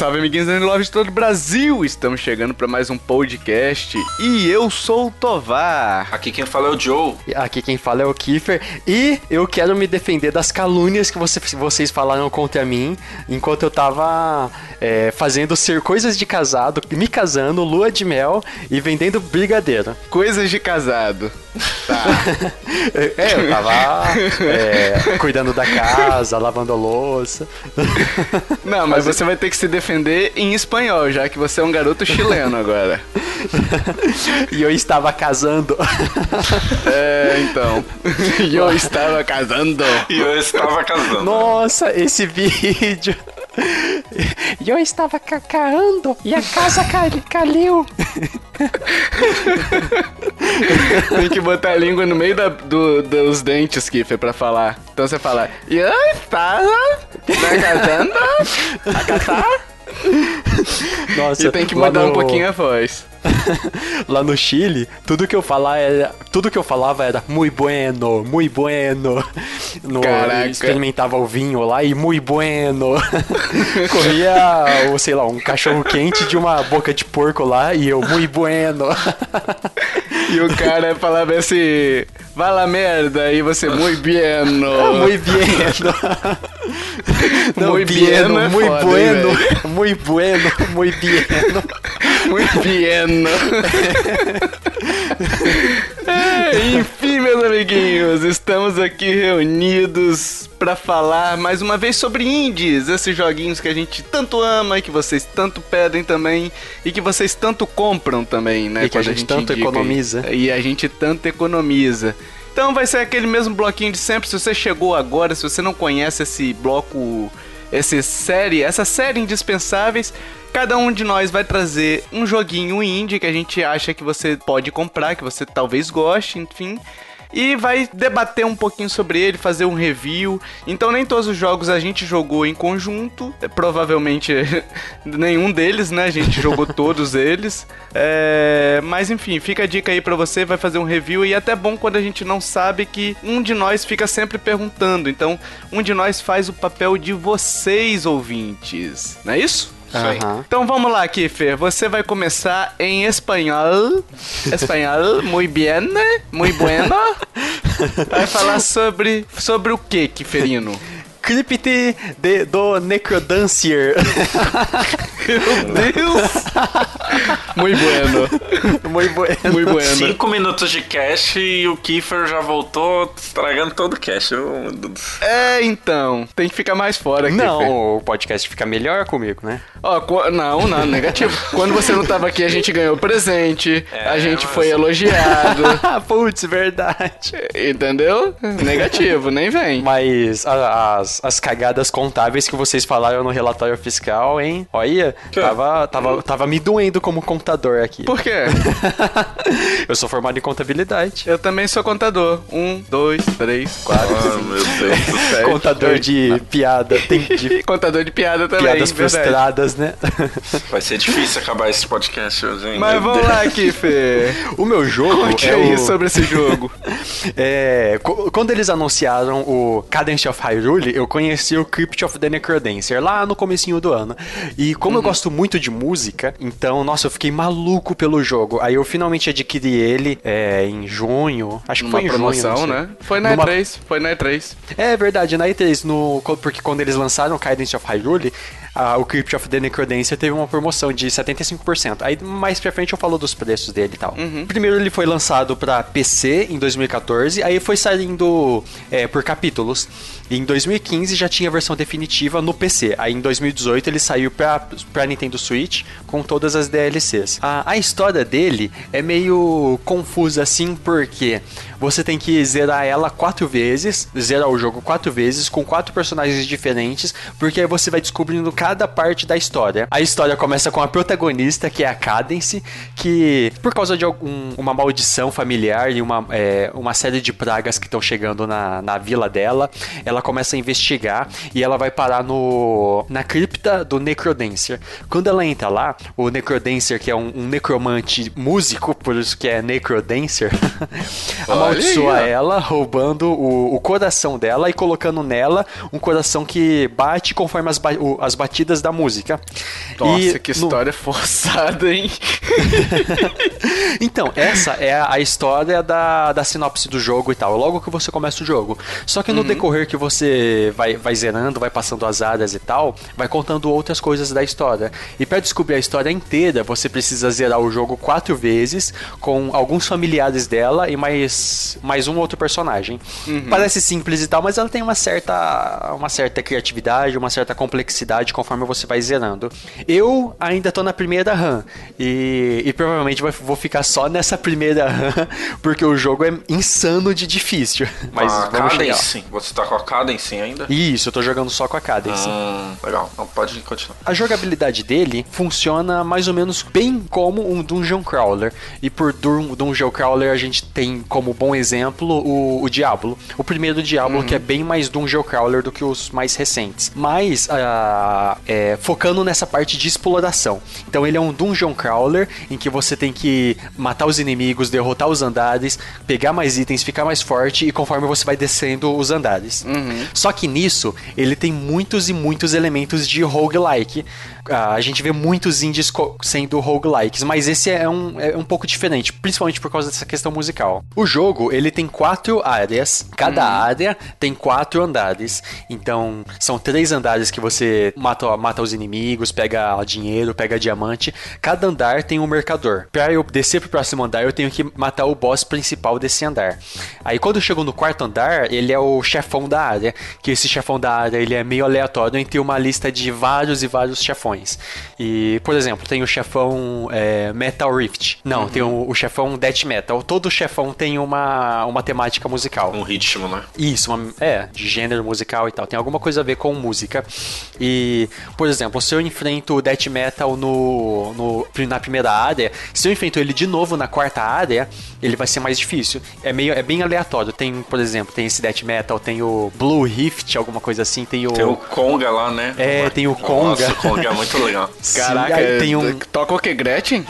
Salve, amiguinhos e love de todo o Brasil! Estamos chegando para mais um podcast e eu sou o Tovar. Aqui quem fala é o Joe. Aqui quem fala é o Kiefer. E eu quero me defender das calúnias que você, vocês falaram contra mim enquanto eu tava é, fazendo ser coisas de casado, me casando, lua de mel e vendendo brigadeiro. Coisas de casado. Tá. é, eu tava é, cuidando da casa, lavando a louça. Não, mas você vai ter que se defender em espanhol, já que você é um garoto chileno agora. e eu estava casando. É, então. E eu estava casando. E eu estava casando. Nossa, esse vídeo. E eu estava cacaando e a casa caiu. Tem que botar a língua no meio da, do, dos dentes, Kiffer, pra falar. Então você fala, e eu estava casando a catar. Nossa, e tem que mudar no... um pouquinho a voz. lá no Chile, tudo que eu falava era, tudo que eu falava era muy bueno, muy bueno. No, experimentava o vinho lá e muy bueno. Comia, ou sei lá, um cachorro quente de uma boca de porco lá e eu muy bueno. e o cara falava assim, vai lá merda, e você muito bien. Ah, muy bien. Não, muy bien, muy bueno, muy bueno, muy bien. Muito bien. é, enfim, meus amiguinhos, estamos aqui reunidos para falar mais uma vez sobre indies, esses joguinhos que a gente tanto ama e que vocês tanto pedem também e que vocês tanto compram também, né? E que a gente, a gente tanto economiza. E a gente tanto economiza. Então vai ser aquele mesmo bloquinho de sempre. Se você chegou agora, se você não conhece esse bloco, essa série, essa série indispensáveis, Cada um de nós vai trazer um joguinho indie que a gente acha que você pode comprar, que você talvez goste, enfim e vai debater um pouquinho sobre ele, fazer um review. Então nem todos os jogos a gente jogou em conjunto, provavelmente nenhum deles, né? A gente jogou todos eles. É... Mas enfim, fica a dica aí para você, vai fazer um review e é até bom quando a gente não sabe que um de nós fica sempre perguntando. Então um de nós faz o papel de vocês ouvintes, não é isso? Uhum. Então vamos lá, Kiffer. Você vai começar em espanhol. Espanhol, muito bien, muito bueno. Vai falar sobre, sobre o que, Kiferino? Crypt de, do Necrodancer. Meu Deus! Muito bueno. Muito bueno. Muito bueno. Cinco minutos de cash e o Kiefer já voltou estragando todo o cash. É, então. Tem que ficar mais fora, Não, Kiefer. o podcast fica melhor comigo, né? Ó, oh, não, não, negativo. Quando você não tava aqui, a gente ganhou presente, é, a gente foi elogiado. Putz, verdade. Entendeu? Negativo, nem vem. Mas as, as cagadas contábeis que vocês falaram no relatório fiscal, hein? Olha, tava, tava, tava me doendo como contador aqui. Por quê? Eu sou formado em contabilidade. Eu também sou contador. Um, dois, três, quatro, oh, cinco, meu Deus. Sete, contador de piada. Tem de... contador de piada também. Piadas frustradas né? Vai ser difícil acabar esse podcast hoje, hein? Mas vamos lá, Kiffer. O meu jogo. Conte é aí o... sobre esse jogo. é, quando eles anunciaram o Cadence of Hyrule, eu conheci o Crypt of the Necrodancer lá no comecinho do ano. E como uhum. eu gosto muito de música, então, nossa, eu fiquei maluco pelo jogo. Aí eu finalmente adquiri ele é, em junho. Acho que Numa foi em promoção, junho, né? Foi na Numa... E3. Foi na E3. É verdade, na E3. No... Porque quando eles lançaram Cadence of Hyrule, a, o Crypt of the Necrodancer teve uma promoção de 75%. Aí mais pra frente eu falo dos preços dele e tal. Uhum. Primeiro ele foi lançado para PC em 2014, aí foi saindo é, por capítulos. E em 2015 já tinha a versão definitiva no PC. Aí em 2018 ele saiu pra, pra Nintendo Switch com todas as DLCs. A, a história dele é meio confusa assim, porque você tem que zerar ela quatro vezes, zerar o jogo quatro vezes, com quatro personagens diferentes, porque aí você vai descobrindo cada parte da história. A história começa com a protagonista, que é a Cadence, que por causa de algum, uma maldição familiar e uma, é, uma série de pragas que estão chegando na, na vila dela, ela ela começa a investigar e ela vai parar no na cripta do Necrodancer. Quando ela entra lá, o Necrodancer, que é um, um necromante músico, por isso que é necrodancer, amaldiçoa aí, ela, roubando o, o coração dela e colocando nela um coração que bate conforme as, ba- o- as batidas da música. Nossa, E que no- história forçada, hein? Então, essa é a história da, da sinopse do jogo e tal, logo que você começa o jogo. Só que no decorrer que você vai, vai zerando, vai passando as áreas e tal, vai contando outras coisas da história. E para descobrir a história inteira, você precisa zerar o jogo quatro vezes, com alguns familiares dela e mais, mais um outro personagem. Parece simples e tal, mas ela tem uma certa, uma certa criatividade, uma certa complexidade conforme você vai zerando. Eu ainda tô na primeira run e, e provavelmente vou ficar só nessa primeira run porque o jogo é insano de difícil. Mas a vamos chegar. Cadence. Você tá com a Cadence ainda? Isso, eu tô jogando só com a Cadence. Hum, legal. Não, pode continuar. A jogabilidade dele funciona mais ou menos bem como um Dungeon Crawler. E por dun Dungeon Crawler a gente tem como bom exemplo o, o Diablo. O primeiro Diablo, que é bem mais Dungeon Crawler do que os mais recentes. Mas ah, é, focando nessa parte de exploração. Então ele é um Dungeon Crawler em que você tem que matar os inimigos, derrotar os andares, pegar mais itens, ficar mais forte e conforme você vai descendo os andares. Só que nisso ele tem muitos e muitos elementos de roguelike. A gente vê muitos indies sendo roguelikes, mas esse é um, é um pouco diferente, principalmente por causa dessa questão musical. O jogo, ele tem quatro áreas, cada área tem quatro andares. Então, são três andares que você mata, mata os inimigos, pega dinheiro, pega diamante. Cada andar tem um mercador. Pra eu descer pro próximo andar, eu tenho que matar o boss principal desse andar. Aí, quando eu chego no quarto andar, ele é o chefão da área, que esse chefão da área, ele é meio aleatório entre uma lista de vários e vários chefões. E, por exemplo, tem o chefão é, Metal Rift. Não, tem o, o chefão Death Metal. Todo chefão tem uma, uma temática musical. Um ritmo, né? Isso, uma- é, de gênero musical e tal. Tem alguma coisa a ver com música. E, por exemplo, se eu enfrento o Death Metal no, no- na primeira área, se eu enfrento ele de novo na quarta área, ele vai ser mais difícil. É meio é bem aleatório. Tem, por exemplo, tem esse Death Metal, tem o Blue Rift, alguma coisa assim, tem o. Tem o Conga lá, né? É, tem o Nossa, Conga. o Conga é muito legal. Sim, Caraca, aí tem um. toca o que, Gretchen?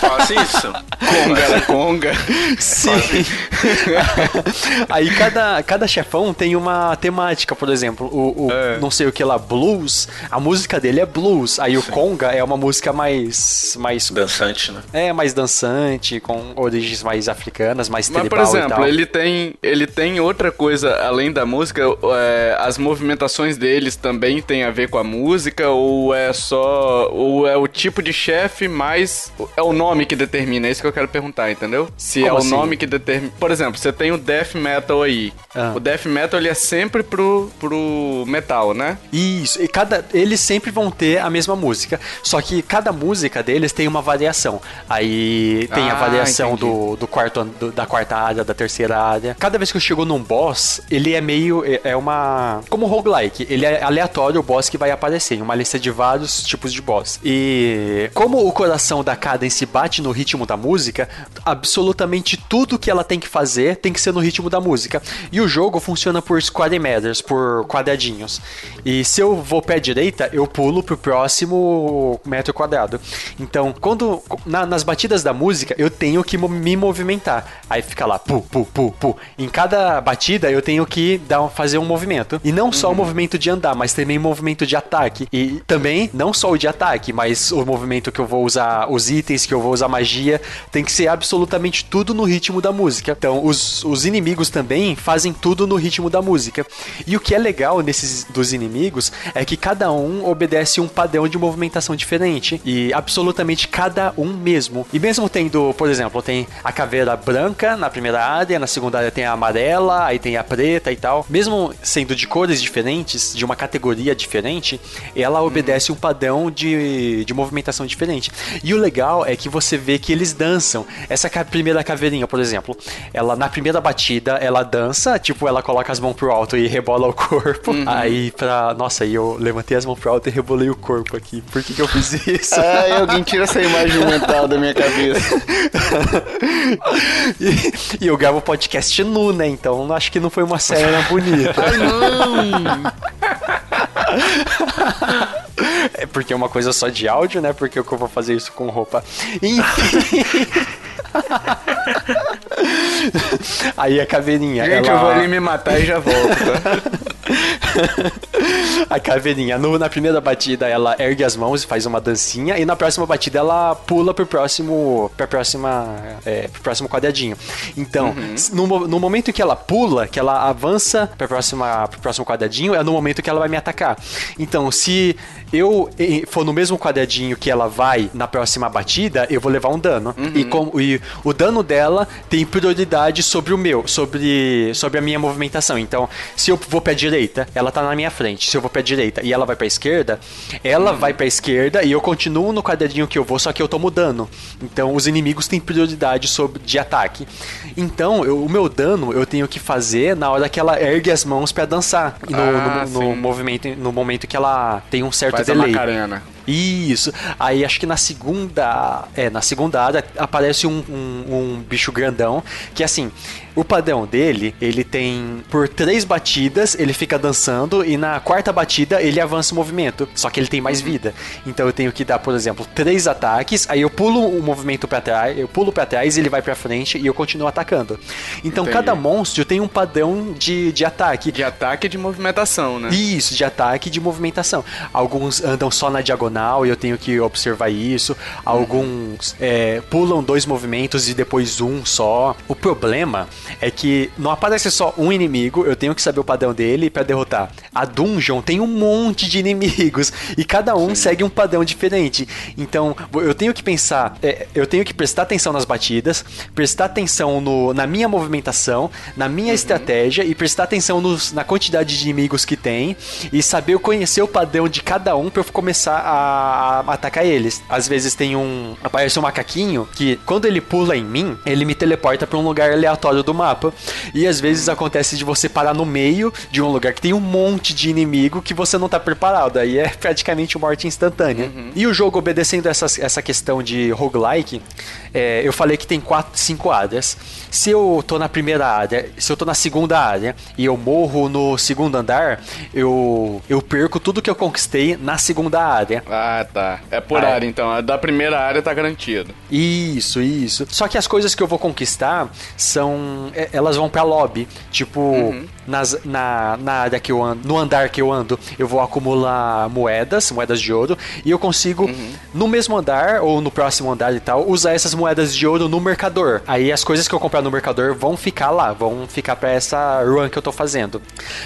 Faz isso. Conga, conga. Sim. Aí cada, cada chefão tem uma temática, por exemplo, o, o É. não sei o que lá, blues, a música dele é blues. Aí o conga é uma música mais mais Dançante, né? é mais dançante, com origens mais africanas, mais Mas, tribal por exemplo, ele tem, ele tem outra coisa além da música. é, as movimentações deles também tem a ver com a música ou é só ou é o tipo de chefe mais é o nome que determina? É isso que eu quero perguntar, entendeu? Se Como é o assim? nome que determina. Por exemplo, você tem o death metal aí. Ah. O death metal ele é sempre pro pro metal, né? Isso, e cada eles sempre vão ter a mesma música, só que cada música deles tem uma variação. Aí tem a Ah, variação entendi. do, do quarto do- da quarta área, da terceira área. Cada vez que eu chego num boss, ele é meio é- é uma como roguelike, ele é aleatório o boss que vai aparecer, em uma lista de vários tipos de boss. E como o coração da Cadence bate no ritmo da música, absolutamente tudo que ela tem que fazer tem que ser no ritmo da música. E o jogo funciona por square meters, por quadradinhos. E se eu vou pé direita, eu pulo pro próximo metro quadrado. Então, quando na- nas batidas da música, eu tenho que me movimentar. Aí fica lá, pu, pu, pu, pu. Em cada batida, eu tenho que dar, fazer um movimento. E não só o movimento de andar, mas também o movimento de ataque. E também, não só o de ataque, mas o movimento que eu vou usar, os itens que eu vou usar magia, tem que ser absolutamente tudo no ritmo da música. Então, os, os inimigos também fazem tudo no ritmo da música. E o que é legal nesses dos inimigos é que cada um obedece um padrão de movimentação diferente. E absolutamente cada um mesmo. E mesmo tendo, por exemplo, tem a caveira branca na primeira área, na segunda área tem a amarela, aí tem a preta e tal. Mesmo sendo de cores diferentes, de uma categoria diferente, ela obedece um padrão de, de movimentação diferente. E o legal é que você vê que eles dançam. Essa primeira caveirinha, por exemplo, ela na primeira batida, ela dança, tipo, ela coloca as mãos pro alto e rebola o corpo. Aí pra. Nossa, aí eu levantei as mãos pro alto e rebolei o corpo aqui. Por que, que eu fiz isso? Ai, alguém tira essa imagem mental da minha cabeça. e, e eu gravo podcast nu, né? Então acho que não foi uma cena bonita. Ai, não! É porque é uma coisa só de áudio, né? Porque eu vou fazer isso com roupa. Enfim. Aí a caveirinha. Gente, ela... eu vou ali me matar e já volto? A caveirinha, no- na primeira batida, ela ergue as mãos e faz uma dancinha, e na próxima batida ela pula pro próximo. pra próxima. É, pro próximo quadradinho. Então, s- no, no momento em que ela pula, que ela avança pra próxima, pro próximo quadradinho, é no momento que ela vai me atacar. Então, se eu for no mesmo quadradinho que ela vai na próxima batida, eu vou levar um dano. E, com, e o dano dela tem prioridade sobre o meu, sobre, sobre a minha movimentação. Então, se eu vou pra direita, ela tá na minha frente. Se eu vou pra direita e ela vai pra esquerda, ela vai pra esquerda e eu continuo no quadradinho que eu vou, só que eu tomo dano. Então, os inimigos têm prioridade sobre, de ataque. Então, eu- o meu dano eu tenho que fazer na hora que ela ergue as mãos pra dançar. No, Ah, no- no movimento, no momento que ela tem um certo Faz a delay. Macarena. Isso. Aí acho que na segunda. É, na segunda área aparece um, um- um bicho grandão. Que assim, o padrão dele, ele tem. Por três batidas, ele fica dançando. E na quarta batida, ele avança o movimento. Só que ele tem Uhum. mais vida. Então eu tenho que dar, por exemplo, três ataques. Aí eu pulo o movimento pra trás. Eu pulo pra trás, ele vai pra frente e eu continuo atacando. Então Entendi. cada monstro tem um padrão de, de ataque. De ataque e de movimentação, né? Isso, de ataque e de movimentação. Alguns andam só na diagonal e eu tenho que observar isso. Alguns é, pulam dois movimentos e depois um só. O problema é que não aparece só um inimigo, eu tenho que saber o padrão dele pra derrotar. A dungeon tem um monte de inimigos e cada um segue um padrão diferente. Então eu tenho que pensar, é, eu tenho que prestar atenção nas batidas, prestar atenção no, na minha movimentação, na minha estratégia e prestar atenção nos- na quantidade de inimigos que tem e saber conhecer o padrão de cada um pra eu começar a, a atacar eles. Às vezes tem um. Aparece um macaquinho que, quando ele pula em mim, ele me teleporta pra um lugar aleatório do mapa. E às vezes acontece de você parar no meio de um lugar que tem um monte de inimigo que você não tá preparado. Aí é praticamente morte instantânea. E o jogo, obedecendo essas, essa questão de roguelike, é, eu falei que tem quatro, cinco áreas. Se eu tô na primeira área, se eu tô na segunda área e eu morro no segundo andar, eu, eu perco tudo que eu conquistei na segunda área. Ah, tá. É por Ah, área, então. A da primeira área tá garantido. Isso, isso. Só que as coisas que eu vou conquistar são. é, Elas vão pra lobby. Tipo, nas, na, na área que eu ando, no andar que eu ando, eu vou acumular moedas, moedas de ouro, e eu consigo, no mesmo andar, ou no próximo andar e tal, usar essas moedas de ouro no mercador. Aí as coisas que eu comprar no mercador vão ficar lá, vão ficar pra essa run que eu tô fazendo.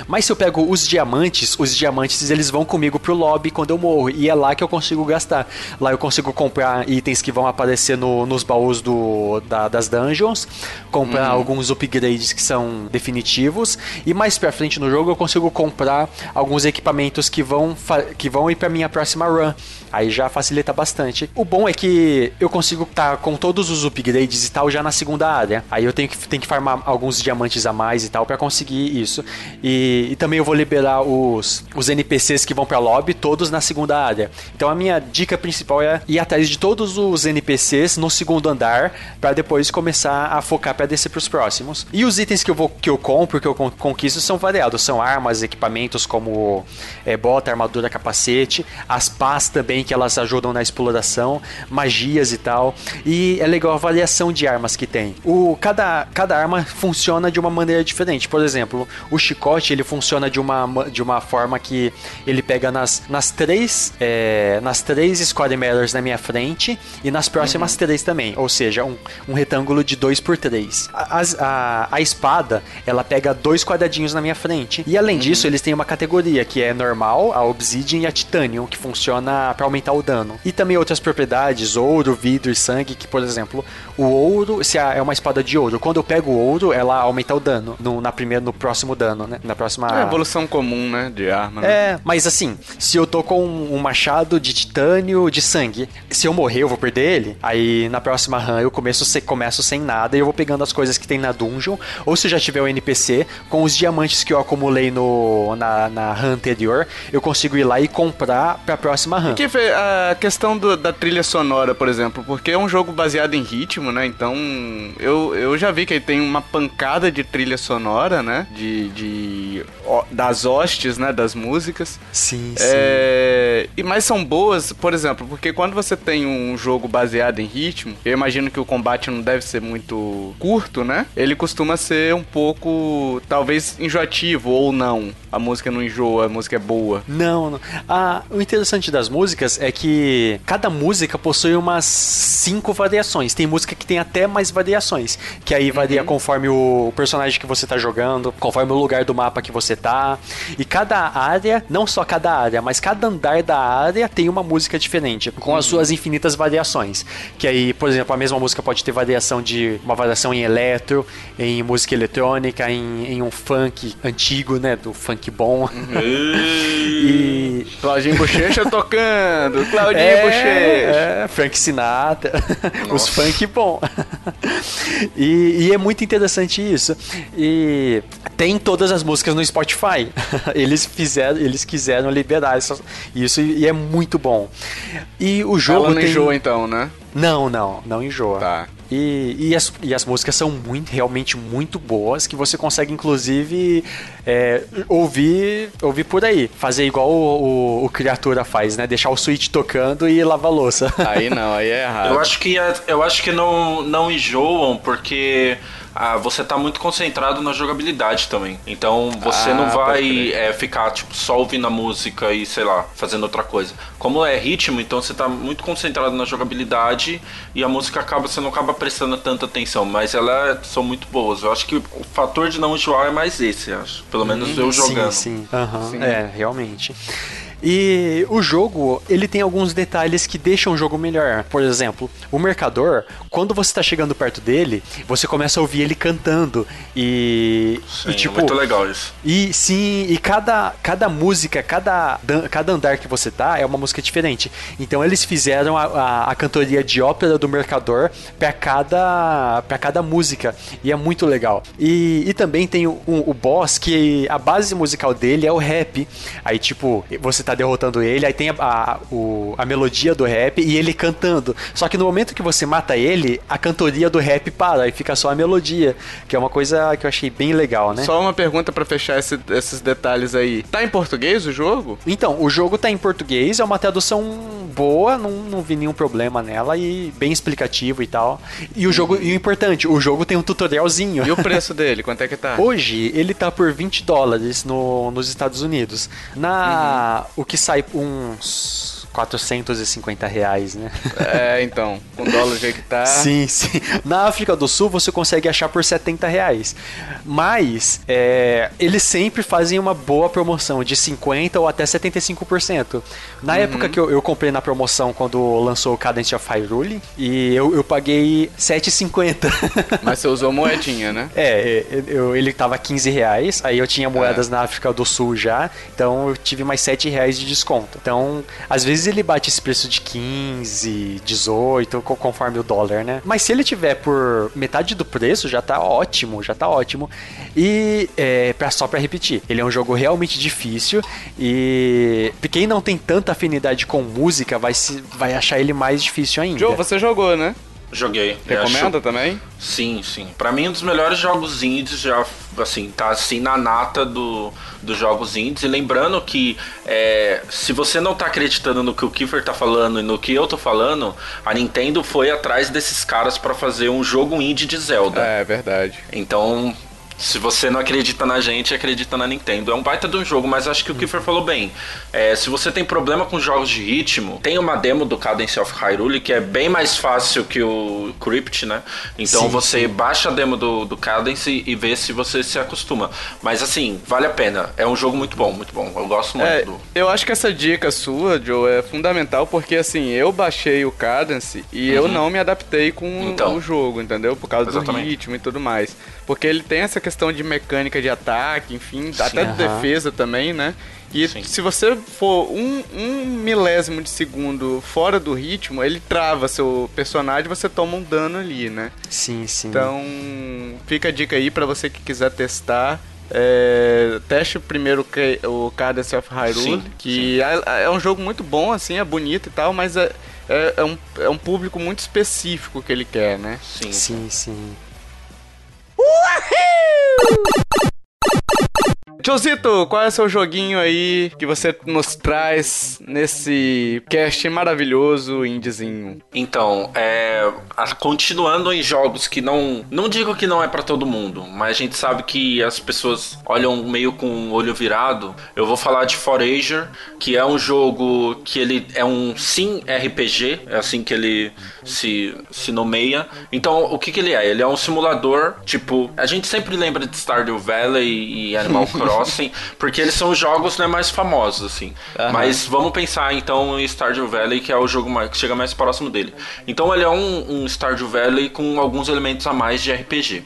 Mas se eu pego os diamantes, os diamantes eles vão comigo pro lobby quando eu morro, e é lá que eu consigo gastar. Lá eu consigo comprar itens que vão aparecer no- nos baús do, da- das dungeons, comprar alguns upgrades que são definitivos, e mais pra frente no jogo eu consigo comprar alguns equipamentos que vão, que vão ir pra minha próxima run. Aí já facilita bastante. O bom é que eu consigo estar com todos os upgrades e tal já na segunda área. Aí eu tenho que, tenho que farmar alguns diamantes a mais e tal pra conseguir isso. E, e também eu vou liberar os, os NPCs que vão pra lobby todos na segunda área. Então a minha dica principal é ir atrás de todos os NPCs no segundo andar pra depois começar a focar pra descer pros próximos. E os itens que eu vou que eu compro, que eu con- conquisto são variados, são armas, equipamentos como é, bota, armadura, capacete, as pás também que elas ajudam na exploração, magias e tal. E é legal a variação de armas que tem. O cada cada arma funciona de uma maneira diferente. Por exemplo, o chicote ele funciona de uma ma- de uma forma que ele pega nas nas três é, nas três square meters na minha frente e nas próximas três também. Ou seja, um, um retângulo de 2 por 3 As, a, a espada, ela pega dois quadradinhos na minha frente. E além disso, eles têm uma categoria que é normal, a Obsidian e a Titanium, que funciona pra aumentar o dano. E também outras propriedades, ouro, vidro e sangue, que, por exemplo, o ouro, se é uma espada de ouro, quando eu pego o ouro, ela aumenta o dano no, na primeira, no próximo dano, né? Na próxima. É evolução comum, né? De arma. né? É, mas assim, se eu tô com um machado de titânio de sangue, se eu morrer, eu vou perder ele. Aí na próxima run eu começo, se- começo sem nada e eu vou pegando as coisas que tem na dungeon. Ou se já tiver o NPC, com os diamantes que eu acumulei no, na, na run anterior, eu consigo ir lá e comprar pra próxima run. Que fe- a questão do- da trilha sonora, por exemplo, porque é um jogo baseado em ritmo, né? Então eu, eu já vi que ele tem uma pancada de trilha sonora, né? De, de ó, das hostes, né? Das músicas. Sim, sim. É, e mais são boas, por exemplo, porque quando você tem um jogo baseado em ritmo, eu imagino que o combate não deve ser muito curto, né? Ele costuma ser um pouco, talvez, enjoativo ou não. A música não enjoa, a música é boa. Não, não. Ah, o interessante das músicas é que cada música possui umas cinco variações. Tem música que tem até mais variações. Que aí varia conforme o personagem que você tá jogando, conforme o lugar do mapa que você tá. E cada área, não só cada área, mas cada andar da área tem uma música diferente, com as suas infinitas variações. Que aí, por exemplo, a mesma música pode ter variação de uma variação em eletro, em música eletrônica, em, em um funk antigo, né? Do funk bom. E Claudinho Bochecha tocando, Claudinho Bochecha. é, Frank Sinatra, os funk bom. e, e é muito interessante isso. E tem todas as músicas no Spotify. Eles fizeram, eles quiseram liberar essas- isso e é muito bom. E o jogo Ela não tem... enjoa então, né? Não, não, não enjoa. Tá. E, e, as, e as músicas são muito, realmente muito boas, que você consegue, inclusive, é, ouvir, ouvir por aí. Fazer igual o, o, o Criatura faz, né? Deixar o Switch tocando e lavar a louça. Aí não, aí é errado. Eu acho que, é- eu acho que não, não enjoam porque ah, você tá muito concentrado na jogabilidade também. Então você Ah, não vai é, ficar tipo, só ouvindo a música e sei lá, fazendo outra coisa. Como é ritmo, então você tá muito concentrado na jogabilidade e a música acaba, você não acaba prestando tanta atenção, mas elas são muito boas. Eu acho que o fator de não enjoar é mais esse, acho. Pelo menos eu jogando. Sim, sim. Aham, Sim. É, realmente. E o jogo, ele tem alguns detalhes que deixam o jogo melhor. Por exemplo, o mercador, quando você tá chegando perto dele, você começa a ouvir ele cantando. E, Sim, e tipo, é muito legal isso. E sim, e cada, cada música, cada, cada andar que você tá é uma música diferente. Então eles fizeram a, a, a cantoria de ópera do mercador pra cada, pra cada música. E é muito legal. E, e também tem o, o, o boss que a base musical dele é o rap. Aí, tipo, você tá derrotando ele, aí tem a, a, o- a melodia do rap e ele cantando. Só que no momento que você mata ele, a cantoria do rap para e fica só a melodia. Que é uma coisa que eu achei bem legal, né? Só uma pergunta pra fechar esse- esses detalhes aí. Tá em português o jogo? Então, o jogo tá em português, é uma tradução boa, não, não vi nenhum problema nela e bem explicativo e tal. E o jogo, e o importante, o jogo tem um tutorialzinho. E o preço dele, quanto é que tá? Hoje ele tá por 20 dólares no, nos Estados Unidos. Na. O que sai uns 450 reais, né? É, então, com dólar do jeito que tá. Sim, sim. Na África do Sul você consegue achar por 70 reais. Mas é, eles sempre fazem uma boa promoção de 50% ou até 75%. Na época que eu, eu comprei na promoção quando lançou o Cadence of Hyrule, e eu, eu paguei 7,50. Mas você usou moedinha, né? É, eu- ele tava 15 reais, aí eu tinha moedas na África do Sul já, então eu tive mais 7 reais de desconto. Então, às vezes ele bate esse preço de 15, 18, co- conforme o dólar, né? Mas se ele tiver por metade do preço, já tá ótimo, já tá ótimo. E é, pra, só pra repetir, ele é um jogo realmente difícil e quem não tem tanta afinidade com música vai, se, vai achar ele mais difícil ainda. Joe, você jogou, né? Joguei. Recomenda acho- também? Sim, sim. Pra mim, um dos melhores jogos indies já, assim, tá assim na nata do, dos jogos indies. E lembrando que é, se você não tá acreditando no que o Kiefer tá falando e no que eu tô falando, a Nintendo foi atrás desses caras pra fazer um jogo indie de Zelda. É, verdade. Então, Se você não acredita na gente, acredita na Nintendo. É um baita de um jogo, mas acho que o Kiefer falou bem. É, se você tem problema com jogos de ritmo, tem uma demo do Cadence of Hyrule que é bem mais fácil que o Crypt, né? Então Sim, você baixa a demo do, do Cadence e vê se você se acostuma. Mas assim, vale a pena. É um jogo muito bom, muito bom. Eu gosto muito É, do. eu acho que essa dica sua, Joe, é fundamental porque assim, eu baixei o Cadence e eu não me adaptei com Uhum. Então. o jogo, entendeu? Por causa Exatamente. do ritmo e tudo mais. Porque ele tem essa questão de mecânica de ataque, enfim, até de aham. defesa também, né? E Sim. se você for um, um milésimo de segundo fora do ritmo, ele trava seu personagem e você toma um dano ali, né? Sim, sim. Então, fica a dica aí pra você que quiser testar. É, teste primeiro que- o Cadence of Hyrule, Sim, que é, é um jogo muito bom, assim, é bonito e tal, mas é, é, é um, é um público muito específico que ele quer, né? Sim. Sim, sim. Woohoo! Josito, qual é o seu joguinho aí que você nos traz nesse cast maravilhoso, indiezinho? Então, é, continuando em jogos que não. Não digo que não é pra todo mundo, mas a gente sabe que as pessoas olham meio com o olho virado. Eu vou falar de Forager, que é um jogo que ele é um sim RPG, é assim que ele se, se nomeia. Então, o que, que ele é? Ele é um simulador, tipo. A gente sempre lembra de Stardew Valley e Animal Crossing, porque eles são os jogos né, mais famosos, assim. Aham. Mas vamos pensar então em Stardew Valley, que é o jogo mais- que chega mais próximo dele. Então ele é um, um Stardew Valley com alguns elementos a mais de RPG.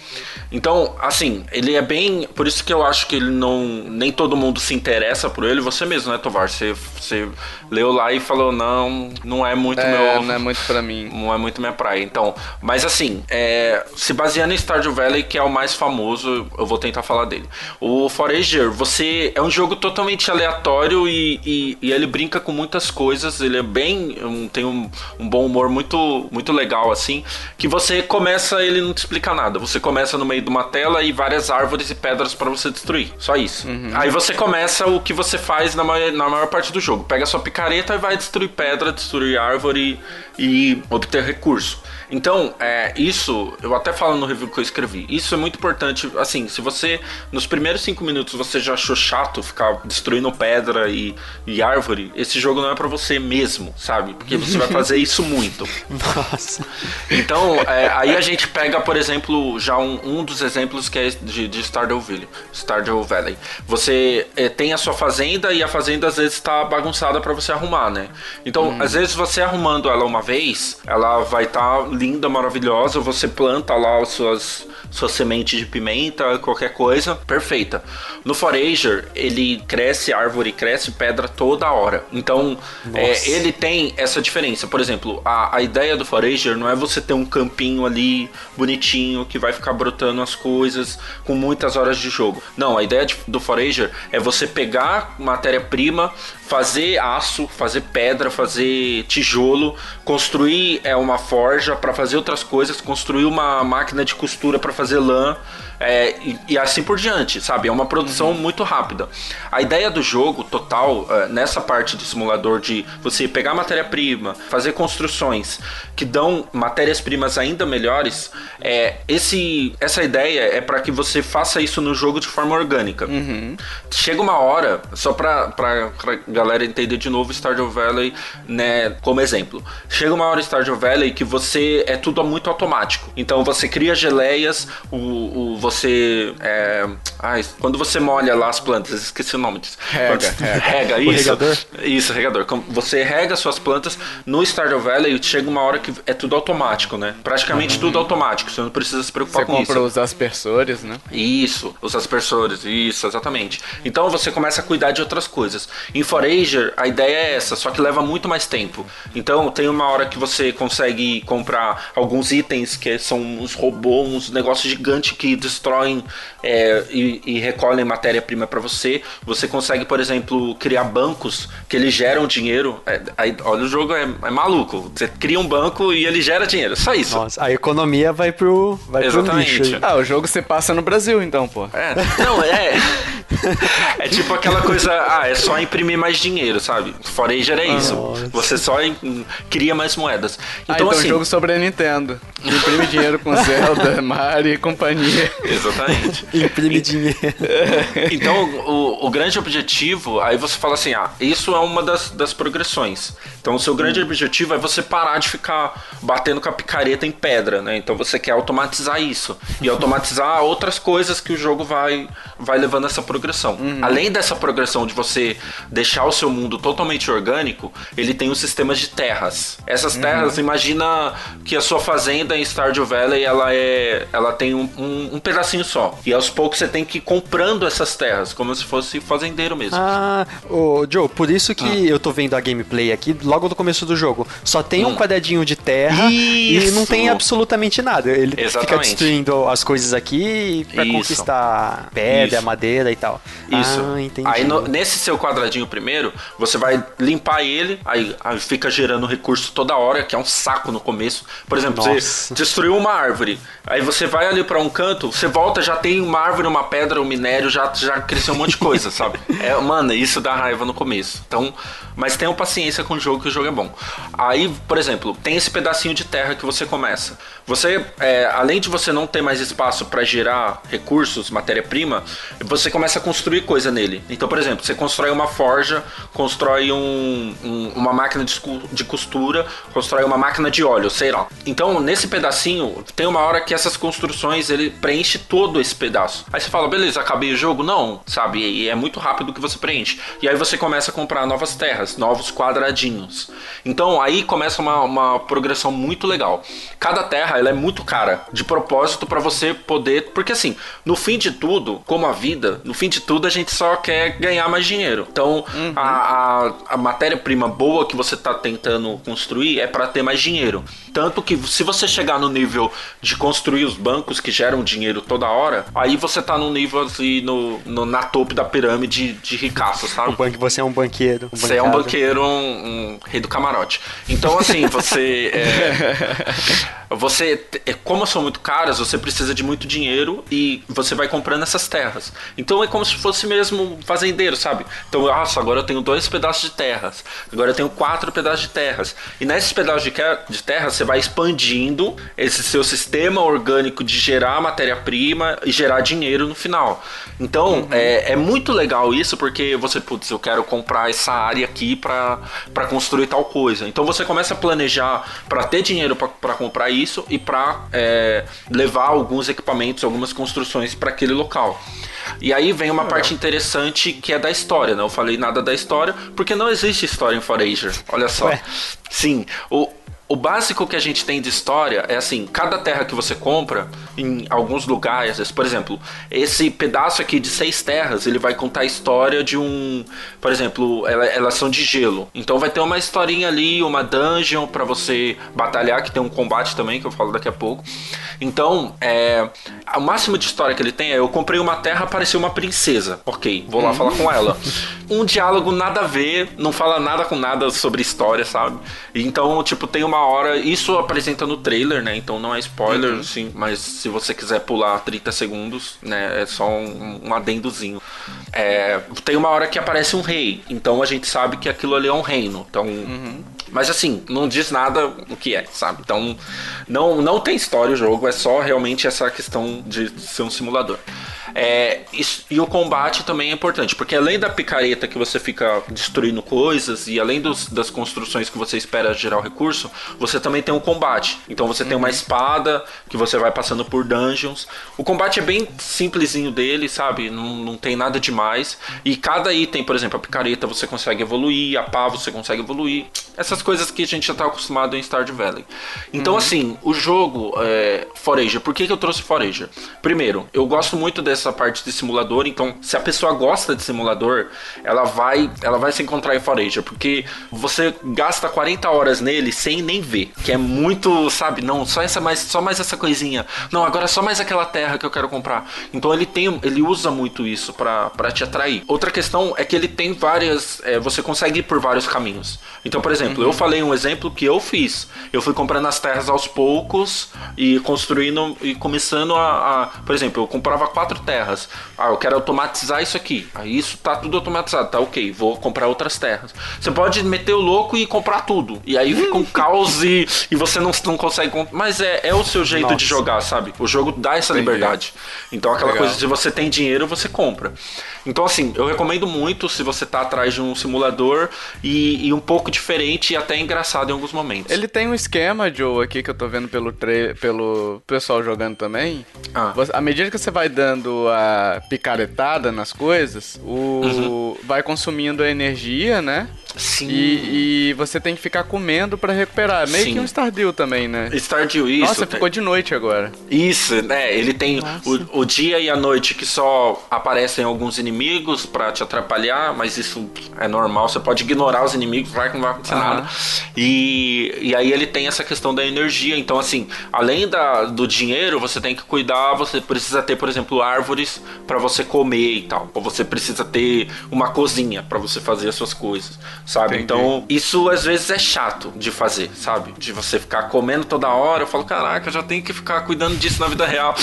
Então, assim, ele é bem. Por isso que eu acho que ele não. Nem todo mundo se interessa por ele. Você mesmo, né, Tovar? Você, você leu lá e falou: não, não é muito É, meu. não é muito pra mim. Não é muito minha praia. Então, mas assim, é, se baseando em Stardew Valley, que é o mais famoso, eu vou tentar falar dele. O Forager, você é um jogo totalmente aleatório e, e- e ele brinca com muitas coisas. Ele é bem, um- tem um, um bom humor muito, muito legal assim. Que você começa, ele não te explica nada. Você começa no meio de uma tela e várias árvores e pedras para você destruir. Só isso. Aí você começa o que você faz na maior, na maior parte do jogo. Pega sua picareta e vai destruir pedra, destruir árvore e obter recurso. Então, é, isso, eu até falo no review que eu escrevi, isso é muito importante, assim, se você, nos primeiros cinco minutos, você já achou chato ficar destruindo pedra e, e árvore, esse jogo não é pra você mesmo, sabe? Porque você vai fazer isso muito. Nossa. Então, é, aí a gente pega, por exemplo, já um, um dos exemplos que é de, de Stardew Valley. Stardew Valley. Você é, tem a sua fazenda e a fazenda às vezes está bagunçada para você arrumar, né? Então, às vezes você arrumando ela uma vez, ela vai estar linda, maravilhosa. Você planta lá as suas suas sementes de pimenta, qualquer coisa, perfeita. No Forager, ele cresce árvore, cresce pedra toda hora. Então, é, ele tem essa diferença. Por exemplo, a, a ideia do Forager não é você ter um campinho ali bonitinho que vai ficar brotando as coisas com muitas horas de jogo. Não, a ideia de- do Forager é você pegar matéria-prima, fazer aço, fazer pedra, fazer tijolo, construir é, uma forja para fazer outras coisas, construir uma máquina de costura para fazer lã. É, e, e assim por diante, sabe? É uma produção muito rápida. A ideia do jogo total, é, nessa parte de simulador de você pegar matéria-prima, fazer construções que dão matérias-primas ainda melhores, é, esse, essa ideia é para que você faça isso no jogo de forma orgânica. Chega uma hora, só pra, pra, pra galera entender de novo Stardew Valley, né, como exemplo. Chega uma hora Stardew Valley que você é tudo muito automático. Então você cria geleias, o, o você. É, ai, quando você molha lá as plantas, esqueci o nome disso. Rega, Quando- rega. rega, isso. regador? Isso, regador. Você rega suas plantas no Stardew Valley, chega uma hora que é tudo automático, né? Praticamente tudo automático, você não precisa se preocupar Você com isso. compra os aspersores, né? Isso, os aspersores, isso, exatamente. Então você começa a cuidar de outras coisas. Em Forager, a ideia é essa, só que leva muito mais tempo. Então tem uma hora que você consegue comprar alguns itens que são uns robôs, uns negócios gigantes que destroem é, e, e recolhem matéria-prima para você. Você consegue, por exemplo, criar bancos que eles geram dinheiro. É, aí, olha, o jogo é, é maluco. Você cria um banco e ele gera dinheiro. Só isso. Nossa, a economia vai pro, vai pro Exatamente. lixo. aí. Ah, o jogo você passa no Brasil, então, pô. É, não, é. É tipo aquela coisa, ah, é só imprimir mais dinheiro, sabe? Forager é isso. Nossa. Você só cria mais moedas. Ah, Então, então assim. jogo sobre a Nintendo. Imprime dinheiro com Zelda, Mario e companhia. Exatamente. Imprime dinheiro. Então, o, o grande objetivo, aí você fala assim, ah, isso é uma das, das progressões. Então, o seu grande objetivo é você parar de ficar batendo com a picareta em pedra, né? Então, você quer automatizar isso. E automatizar outras coisas que o jogo vai, vai levando essa progressão. Além dessa progressão de você deixar o seu mundo totalmente orgânico, ele tem os sistemas de terras. Essas terras, imagina que a sua fazenda em Stardew Valley, ela é, ela tem um, um, um pedacinho só. E aos poucos você tem que ir comprando essas terras, como se fosse fazendeiro mesmo. Ah, ô Joe, por isso que eu tô vendo a gameplay aqui logo no começo do jogo. Só tem um quadradinho de terra e Isso. não tem absolutamente nada. Ele fica Exatamente. destruindo as coisas aqui pra Isso. conquistar pedra, Isso. madeira e tal. Isso. Ah, entendi. Aí no- nesse seu quadradinho primeiro, você vai limpar ele, aí, aí fica gerando recurso toda hora, que é um saco no começo. Por exemplo, você Nossa. destruiu uma árvore, aí você vai ali pra um canto, você volta, já tem uma árvore, uma pedra, um minério, já, já cresceu um monte de coisa, sabe? É, mano, isso dá raiva no começo. Então, mas tenham paciência com o jogo, que o jogo é bom. Aí, por exemplo, tem esse pedacinho de terra que você começa. Você, é, além de você não ter mais espaço pra gerar recursos, matéria-prima, você começa a construir coisa nele. Então, por exemplo, você constrói uma forja, constrói um- um- uma máquina de, de costura, constrói uma máquina de óleo, sei lá. Então, nesse pedacinho, tem uma hora que essas construções ele preenche todo esse pedaço. Aí você fala, beleza, acabei o jogo? Não, sabe? E é muito rápido que você preenche. E aí você começa a comprar novas terras, novos quadradinhos. Então, aí começa uma, uma progressão muito legal. Cada terra, ela é muito cara, de propósito para você poder. Porque assim, no fim de tudo, como a vida, no fim de tudo a gente só quer ganhar mais dinheiro. Então, a, a, a matéria-prima boa que você tá tentando construir é para ter mais dinheiro. Tanto que se você chegar no nível de construir os bancos que geram dinheiro toda hora, aí você tá no nível assim, no, no- na topo da pirâmide de ricaço, sabe? O banco, você é um banqueiro. Um Você é um banqueiro, um, um rei do camarote. Então, assim, você. é, você. é, Como são muito caras, você precisa de muito dinheiro e você vai comprando essas terras. Então é como se fosse mesmo fazendeiro, sabe? Então, nossa, agora eu tenho dois pedaços de terras. Agora eu tenho quatro pedaços de terras. E nesses pedaços de, de terra, você vai expandindo esse seu sistema orgânico de gerar matéria-prima e gerar dinheiro no final. Então, é, é muito legal isso porque você, putz, eu quero comprar essa área aqui pra construir tal coisa. Então você começa a planejar pra ter dinheiro pra comprar isso e pra é, levar alguns equipamentos, algumas construções pra aquele local. E aí vem uma parte interessante que é da história, né? Eu falei nada da história porque não existe história em Forager. Olha só. Ué. Sim, o, o básico que a gente tem de história é assim, cada terra que você compra em alguns lugares, por exemplo, esse pedaço aqui de seis terras, ele vai contar a história de um, por exemplo, ela- elas são de gelo. Então vai ter uma historinha ali, uma dungeon pra você batalhar, que tem um combate também, que eu falo daqui a pouco. Então, é, o máximo de história que ele tem é eu comprei uma terra, parecia uma princesa. Ok, vou lá falar com ela. Um diálogo nada a ver, não fala nada com nada sobre história, sabe? Então, tipo, tem uma hora. Isso apresenta no trailer, né? Então não é spoiler, assim. Mas se você quiser pular 30 segundos, né? É só um, um adendozinho. É, tem uma hora que aparece um rei. Então a gente sabe que aquilo ali é um reino. Então. Mas assim, não diz nada o que é, sabe? Então, não, não tem história o jogo, é só realmente essa questão de ser um simulador. É, isso- e o combate também é importante, porque além da picareta que você fica destruindo coisas e além dos- das construções que você espera gerar o recurso, você também tem um combate. Então você tem uma espada que você vai passando por dungeons. O combate é bem simplesinho dele, sabe? Não, não tem nada demais. E cada item, por exemplo, a picareta você consegue evoluir, a pá você consegue evoluir. Essas coisas que a gente já tá acostumado em Stardew Valley. Então, assim, o jogo é, Forager, por que, que eu trouxe Forager? Primeiro, eu gosto muito dessa essa parte de simulador, então se a pessoa gosta de simulador, ela vai, ela vai se encontrar em Forager, porque você gasta 40 horas nele sem nem ver, que é muito, sabe, não, só essa mais, só mais essa coisinha. Não, agora só mais aquela terra que eu quero comprar. Então ele tem, ele usa muito isso pra te atrair. Outra questão é que ele tem várias, é, você consegue ir por vários caminhos. Então, por exemplo, eu falei um exemplo que eu fiz. Eu fui comprando as terras aos poucos e construindo e começando a, a- por exemplo, eu comprava quatro terras. Ah, eu quero automatizar isso aqui. Aí isso tá tudo automatizado, tá ok. Vou comprar outras terras. Você pode meter o louco e comprar tudo. E aí fica um caos e, e você não, não consegue. Mas é, é o seu jeito de Nossa. jogar, sabe? O jogo dá essa Entendi. liberdade. Então aquela Legal. coisa de você tem dinheiro, você compra. Então assim, eu recomendo muito se você tá atrás de um simulador e, e um pouco diferente e até engraçado em alguns momentos. Ele tem um esquema, Joe, aqui que eu tô vendo pelo, pelo pessoal jogando também. Ah. Você- à medida que você vai dando a picaretada nas coisas, o Uhum. vai consumindo a energia, né? Sim. E, e você tem que ficar comendo pra recuperar. Meio Sim. que um Stardew também, né? Stardew, isso. Nossa, ficou de noite agora. Isso, né? Ele tem o, o dia e a noite que só aparecem alguns inimigos pra te atrapalhar, mas isso é normal. Você pode ignorar os inimigos, vai que não vai acontecer nada. E, e aí ele tem essa questão da energia. Então, assim, além da, do dinheiro, você tem que cuidar. Você precisa ter, por exemplo, árvores pra você comer e tal. Ou você precisa ter uma cozinha pra você fazer as suas coisas, sabe? Entendi. Então, isso às vezes é chato de fazer, sabe? De você ficar comendo toda hora. Eu falo, caraca, eu já tenho que ficar cuidando disso na vida real.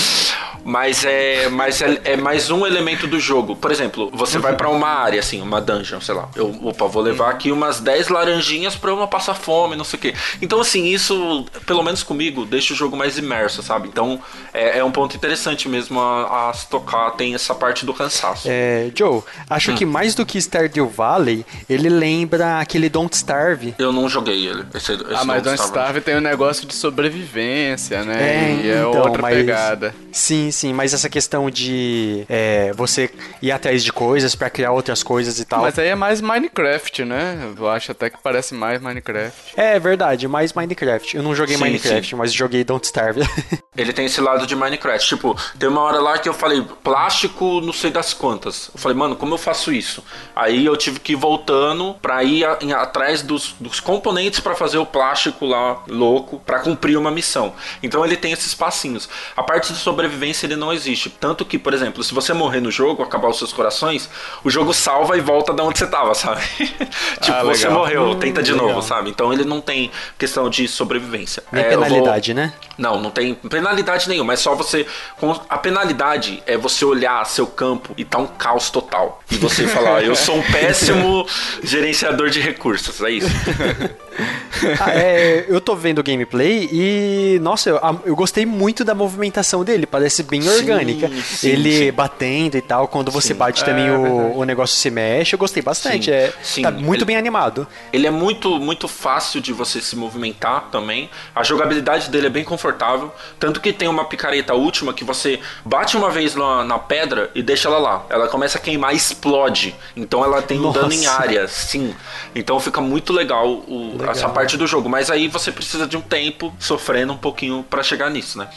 Mas é, mas é, é mais um elemento do jogo. Por exemplo, você vai pra uma área, assim, uma dungeon, sei lá. Eu, opa, vou levar aqui umas 10 laranjinhas pra eu não passar fome, não sei o quê. Então, assim, isso, pelo menos comigo, deixa o jogo mais imerso, sabe? Então, é, é um ponto interessante mesmo a, a se tocar. Tem essa parte do cansaço. É, Joe, acho Hum. que mais do que Stardew Valley, ele lembra aquele Don't Starve. Eu não joguei ele. Esse, esse ah, mas Don't Don't Starve tem um negócio de sobrevivência, né? e é então, outra mas- pegada. Sim, sim, mas essa questão de é, você ir atrás de coisas pra criar outras coisas e tal. Mas aí é mais Minecraft, né? Eu acho até que parece mais Minecraft. É verdade, mais Minecraft. Eu não joguei Sim, Minecraft, sim. mas joguei Don't Starve. Ele tem esse lado de Minecraft. Tipo, tem uma hora lá que eu falei, plástico, não sei das quantas. Eu falei, mano, como eu faço isso? Aí eu tive que ir voltando pra ir a- em- atrás dos, dos componentes pra fazer o plástico lá, louco, pra cumprir uma missão. Então ele tem esses passinhos. A parte de sobrevivência ele não existe. Tanto que, por exemplo, se você morrer no jogo, acabar os seus corações, o jogo salva e volta da onde você tava, sabe? tipo, Ah, você morreu, tenta de legal. novo, sabe? Então ele não tem questão de sobrevivência. Nem É, eu vou- penalidade, né? não, não tem penalidade nenhuma. É só você. A penalidade é você olhar seu campo e tá um caos total. E você falar, eu sou um péssimo gerenciador de recursos. É isso. Ah, é, eu tô vendo o gameplay e, nossa, eu, eu gostei muito da movimentação dele, parece bem Sim, orgânica. sim, ele sim. batendo e tal, quando você bate também É, o, verdade. o negócio se mexe, eu gostei bastante. É. Tá muito Ele- bem animado. Ele é muito, muito fácil de você se movimentar também. A jogabilidade dele é bem confortável. Tanto que tem uma picareta última que você bate uma vez na, na pedra e deixa ela lá. Ela começa a queimar e explode. Então ela tem um dano em área, sim. Então fica muito legal, o- essa parte do jogo. Mas aí você precisa de um tempo sofrendo um pouquinho pra chegar nisso, né?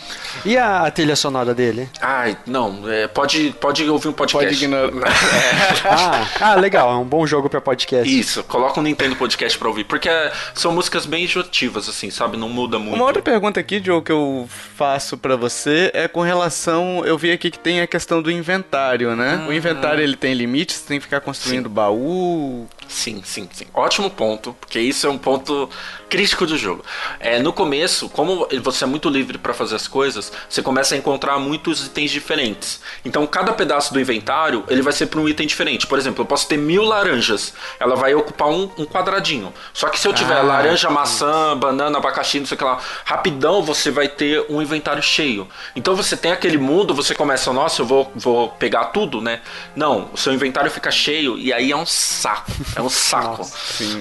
E a, a trilha sonora dele? Ai, não, é, pode, pode ouvir um podcast. Pode ignorar. Ah, ah, legal, é um bom jogo pra podcast. Isso, coloca um Nintendo Podcast pra ouvir. Porque é- são músicas bem enjoativas, assim, sabe? Não muda muito. Uma outra pergunta aqui, Joe, que eu faço pra você é com relação. Eu vi aqui que tem a questão do inventário, né? O inventário ele tem limite, você tem que ficar construindo baú. Sim, sim, sim. Ótimo ponto, porque isso é um ponto crítico do jogo. É, no começo, como você é muito livre para fazer as coisas, você começa a encontrar muitos itens diferentes. Então, cada pedaço do inventário ele vai ser para um item diferente. Por exemplo, eu posso ter mil laranjas, ela vai ocupar um, um quadradinho. Só que se eu tiver Ah, laranja, maçã, banana, abacaxi, não sei o que lá, rapidão você vai ter um inventário cheio. Então você tem aquele mundo, você começa, nossa, eu vou, vou pegar tudo, né? Não, o seu inventário fica cheio e aí é um saco. É um saco.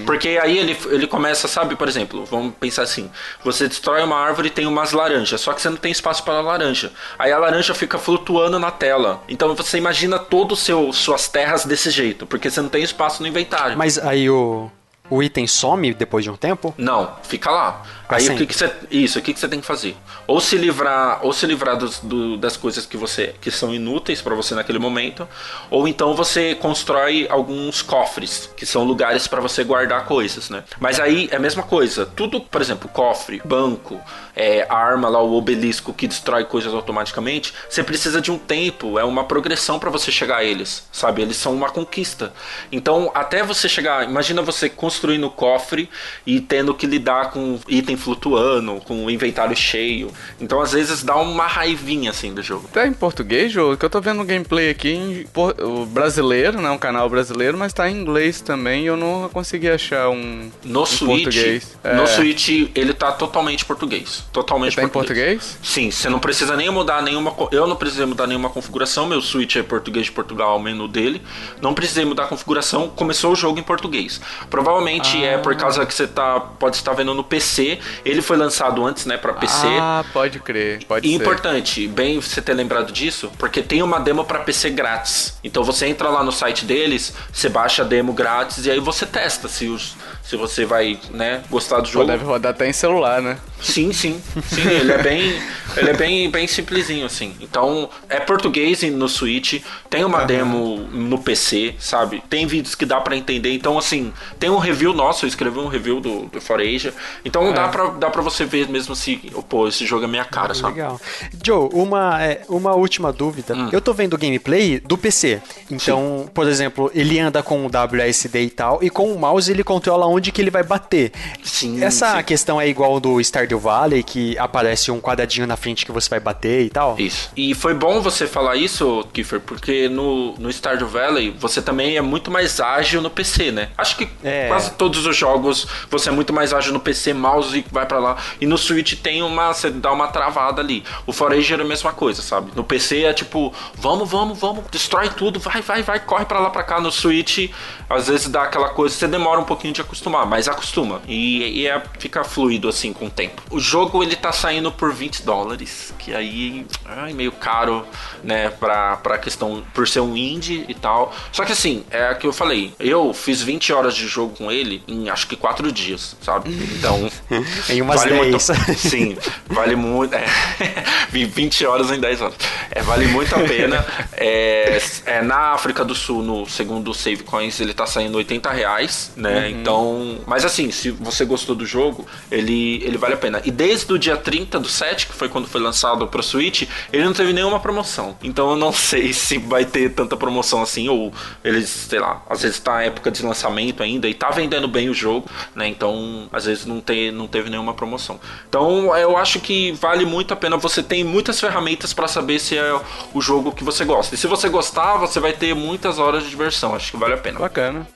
Porque aí ele, ele começa, sabe, por exemplo, vamos pensar assim: você destrói uma árvore e tem umas laranjas, só que você não tem espaço para a laranja. Aí a laranja fica flutuando na tela. Então você imagina todo o seu suas terras desse jeito, porque você não tem espaço no inventário. Mas aí o. O item some depois de um tempo? Não, fica lá. Pra Aí o sempre. que, que você. Isso, o que, que você tem que fazer? Ou se livrar, ou se livrar dos- do- das coisas que você. que são inúteis pra você naquele momento. Ou então você constrói alguns cofres, que são lugares pra você guardar coisas, né? Mas aí é a mesma coisa. Tudo, por exemplo, cofre, banco, é, a arma lá, o obelisco que destrói coisas automaticamente, você precisa de um tempo, é uma progressão pra você chegar a eles, sabe? Eles são uma conquista. Então, até você chegar, imagina você construindo o cofre e tendo que lidar com item flutuando, com o inventário cheio. Então, às vezes dá uma raivinha assim do jogo. Tá em português, jogo? Que eu tô vendo um gameplay aqui em por- brasileiro, né? Um canal brasileiro, mas tá em inglês também e eu não consegui achar um No em Switch, português. no É. Switch ele tá totalmente português, totalmente Tá em português? Sim, você não precisa nem mudar nenhuma. Eu não precisei mudar nenhuma configuração. Meu Switch é português de Portugal, o menu dele. Não precisei mudar a configuração. Começou o jogo em português. Provavelmente é por causa que você tá, pode estar vendo no PC. Ele foi lançado antes, né, para PC. Ah, pode crer, pode E ser. importante, bem você ter lembrado disso, porque tem uma demo pra PC grátis. Então você entra lá no site deles, você baixa a demo grátis e aí você testa se, os, se você vai, né, gostar do Pô, jogo. deve rodar até em celular, né? Sim, sim. Sim, ele é bem. ele é bem, bem simplesinho, assim. Então, é português no Switch, tem uma demo no PC, sabe? Tem vídeos que dá pra entender. Então, assim, tem um review nosso, eu escrevi um review do, do Forager. Então dá, pra, dá pra você ver mesmo se, pô, esse jogo é minha cara, sabe? Legal. Joe, uma, é, uma última dúvida. Hum. Eu tô vendo o gameplay do PC. Então, por exemplo, ele anda com o WSD e tal, e com o mouse ele controla onde que ele vai bater. Sim, Essa sim. questão é igual do Stardew Valley, que aparece um quadradinho na frente que você vai bater e tal? Isso. E foi bom você falar isso, Kiefer, porque no, no Stardew Valley você também é muito mais ágil no PC, né? Acho que É. quase todos os jogos você é muito mais ágil no PC, mouse vai pra lá. E no Switch tem uma. Você dá uma travada ali. O Forager é a mesma coisa, sabe? No PC é tipo, vamos, vamos, vamos, destrói tudo, vai, vai, vai, corre pra lá pra cá. No Switch, às vezes dá aquela coisa, você demora um pouquinho de acostumar, mas acostuma. E, e é, fica fluido assim com o tempo. O jogo ele tá saindo por 20 dólares, que aí ai, meio caro, né, pra, pra questão, por ser um indie e tal. Só que assim, é o que eu falei, eu fiz 20 horas de jogo com ele em acho que 4 dias, sabe? Então. Em umas vale 10. Muito, sim, vale muito. É, 20 horas em 10 horas. É, vale muito a pena. É, é, na África do Sul, no segundo Save Coins, ele tá saindo 80 reais, né? Então. Mas assim, se você gostou do jogo, ele, ele vale a pena. E desde o dia 30 do 7, que foi quando foi lançado pro Switch, ele não teve nenhuma promoção. Então eu não sei se vai ter tanta promoção assim, ou eles, sei lá, às vezes tá época de lançamento ainda e tá vendendo bem o jogo, né? Então, às vezes não, tem, não teve nenhuma promoção. Então, eu acho que vale muito a pena. Você tem muitas ferramentas pra saber se é o jogo que você gosta. E se você gostar, você vai ter muitas horas de diversão. Acho que vale a pena. Bacana.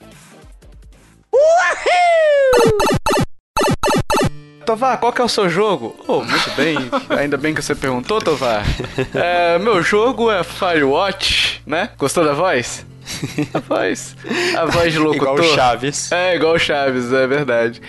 Tovar, qual que é o seu jogo? Oh, muito bem. Ainda bem que você perguntou, Tovar. É, meu jogo é Firewatch, né? Gostou da voz? A voz. A voz de locutor. Igual o Chaves. É, igual o Chaves, é verdade.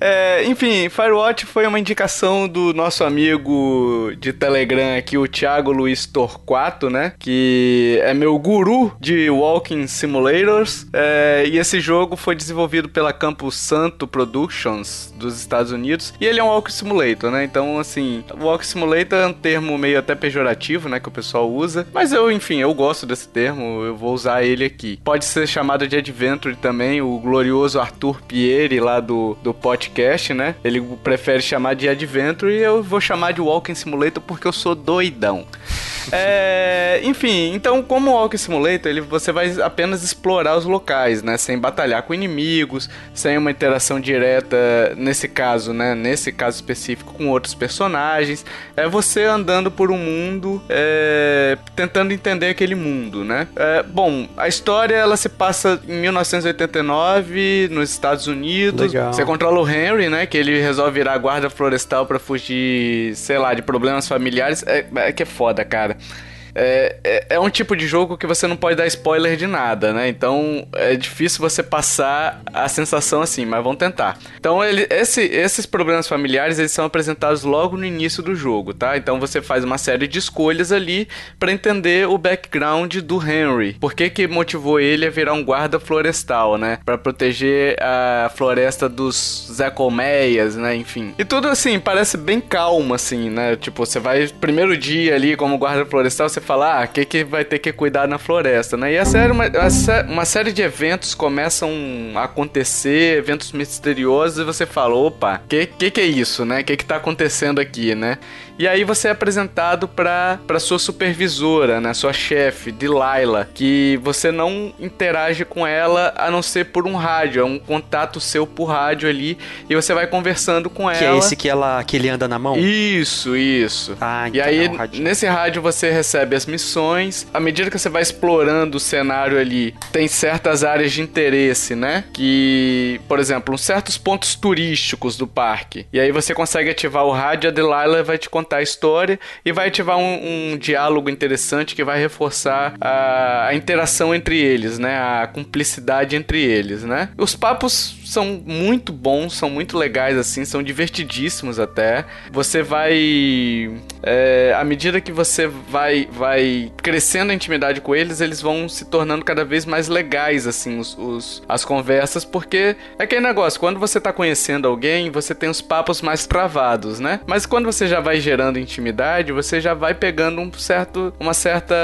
É, enfim, Firewatch foi uma indicação do nosso amigo de Telegram aqui, o Thiago Luiz Torquato, né? Que é meu guru de Walking Simulators. É, e esse jogo foi desenvolvido pela Campo Santo Productions dos Estados Unidos. E ele é um Walking Simulator, né? Então, assim, Walking Simulator é um termo meio até pejorativo, né? Que o pessoal usa. Mas eu, enfim, eu gosto desse termo, eu vou usar ele aqui. Pode ser chamado de Adventure também, o glorioso Arthur Pieri lá do, do podcast, né? Ele prefere chamar de Adventure e eu vou chamar de Walking Simulator porque eu sou doidão. É, enfim, então como Walking Simulator, ele, você vai apenas explorar os locais, né? Sem batalhar com inimigos, sem uma interação direta, nesse caso, né? Nesse caso específico, com outros personagens. É você andando por um mundo, é, tentando entender aquele mundo, né? É, bom, a história ela se passa em 1989, nos Estados Unidos. Legal. Você controla o Henry, né? Que ele resolve virar guarda florestal pra fugir, sei lá, de problemas familiares. É, é que é foda, cara. É, é, é um tipo de jogo que você não pode dar spoiler de nada, né? Então é difícil você passar a sensação assim, mas vamos tentar. Então ele, esse, esses problemas familiares eles são apresentados logo no início do jogo, tá? Então você faz uma série de escolhas ali para entender o background do Henry. Por que que motivou ele a virar um guarda florestal, né? Para proteger a floresta dos Zé Colmeias, né? Enfim. E tudo assim parece bem calmo assim, né? Tipo, você vai primeiro dia ali como guarda florestal, você fala, ah, que que vai ter que cuidar na floresta, né? E a série, uma, uma série de eventos começam a acontecer, eventos misteriosos, e você fala, opa, que que que é isso, né? Que que tá acontecendo aqui, né? E aí você é apresentado pra, pra sua supervisora, né? Sua chefe, Delilah, que você não interage com ela a não ser por um rádio, é um contato seu por rádio ali, e você vai conversando com Que ela. é esse que, ela, que ele anda na mão? Isso, isso. Ah, E então aí, é um radinho. nesse rádio você recebe as missões. À medida que você vai explorando o cenário ali, tem certas áreas de interesse, né? Que, por exemplo, certos pontos turísticos do parque. E aí você consegue ativar o rádio, a Delilah vai te contar a história e vai ativar um, um diálogo interessante que vai reforçar a, a interação entre eles, né? A cumplicidade entre eles, né? Os papos são muito bons, são muito legais, assim, são divertidíssimos até. Você vai. é, à medida que você vai, vai crescendo a intimidade com eles, eles vão se tornando cada vez mais legais, assim, os, os- as conversas, porque é aquele negócio, quando você tá conhecendo alguém, você tem os papos mais travados, né? Mas quando você já vai gerando intimidade, você já vai pegando um certo, uma certa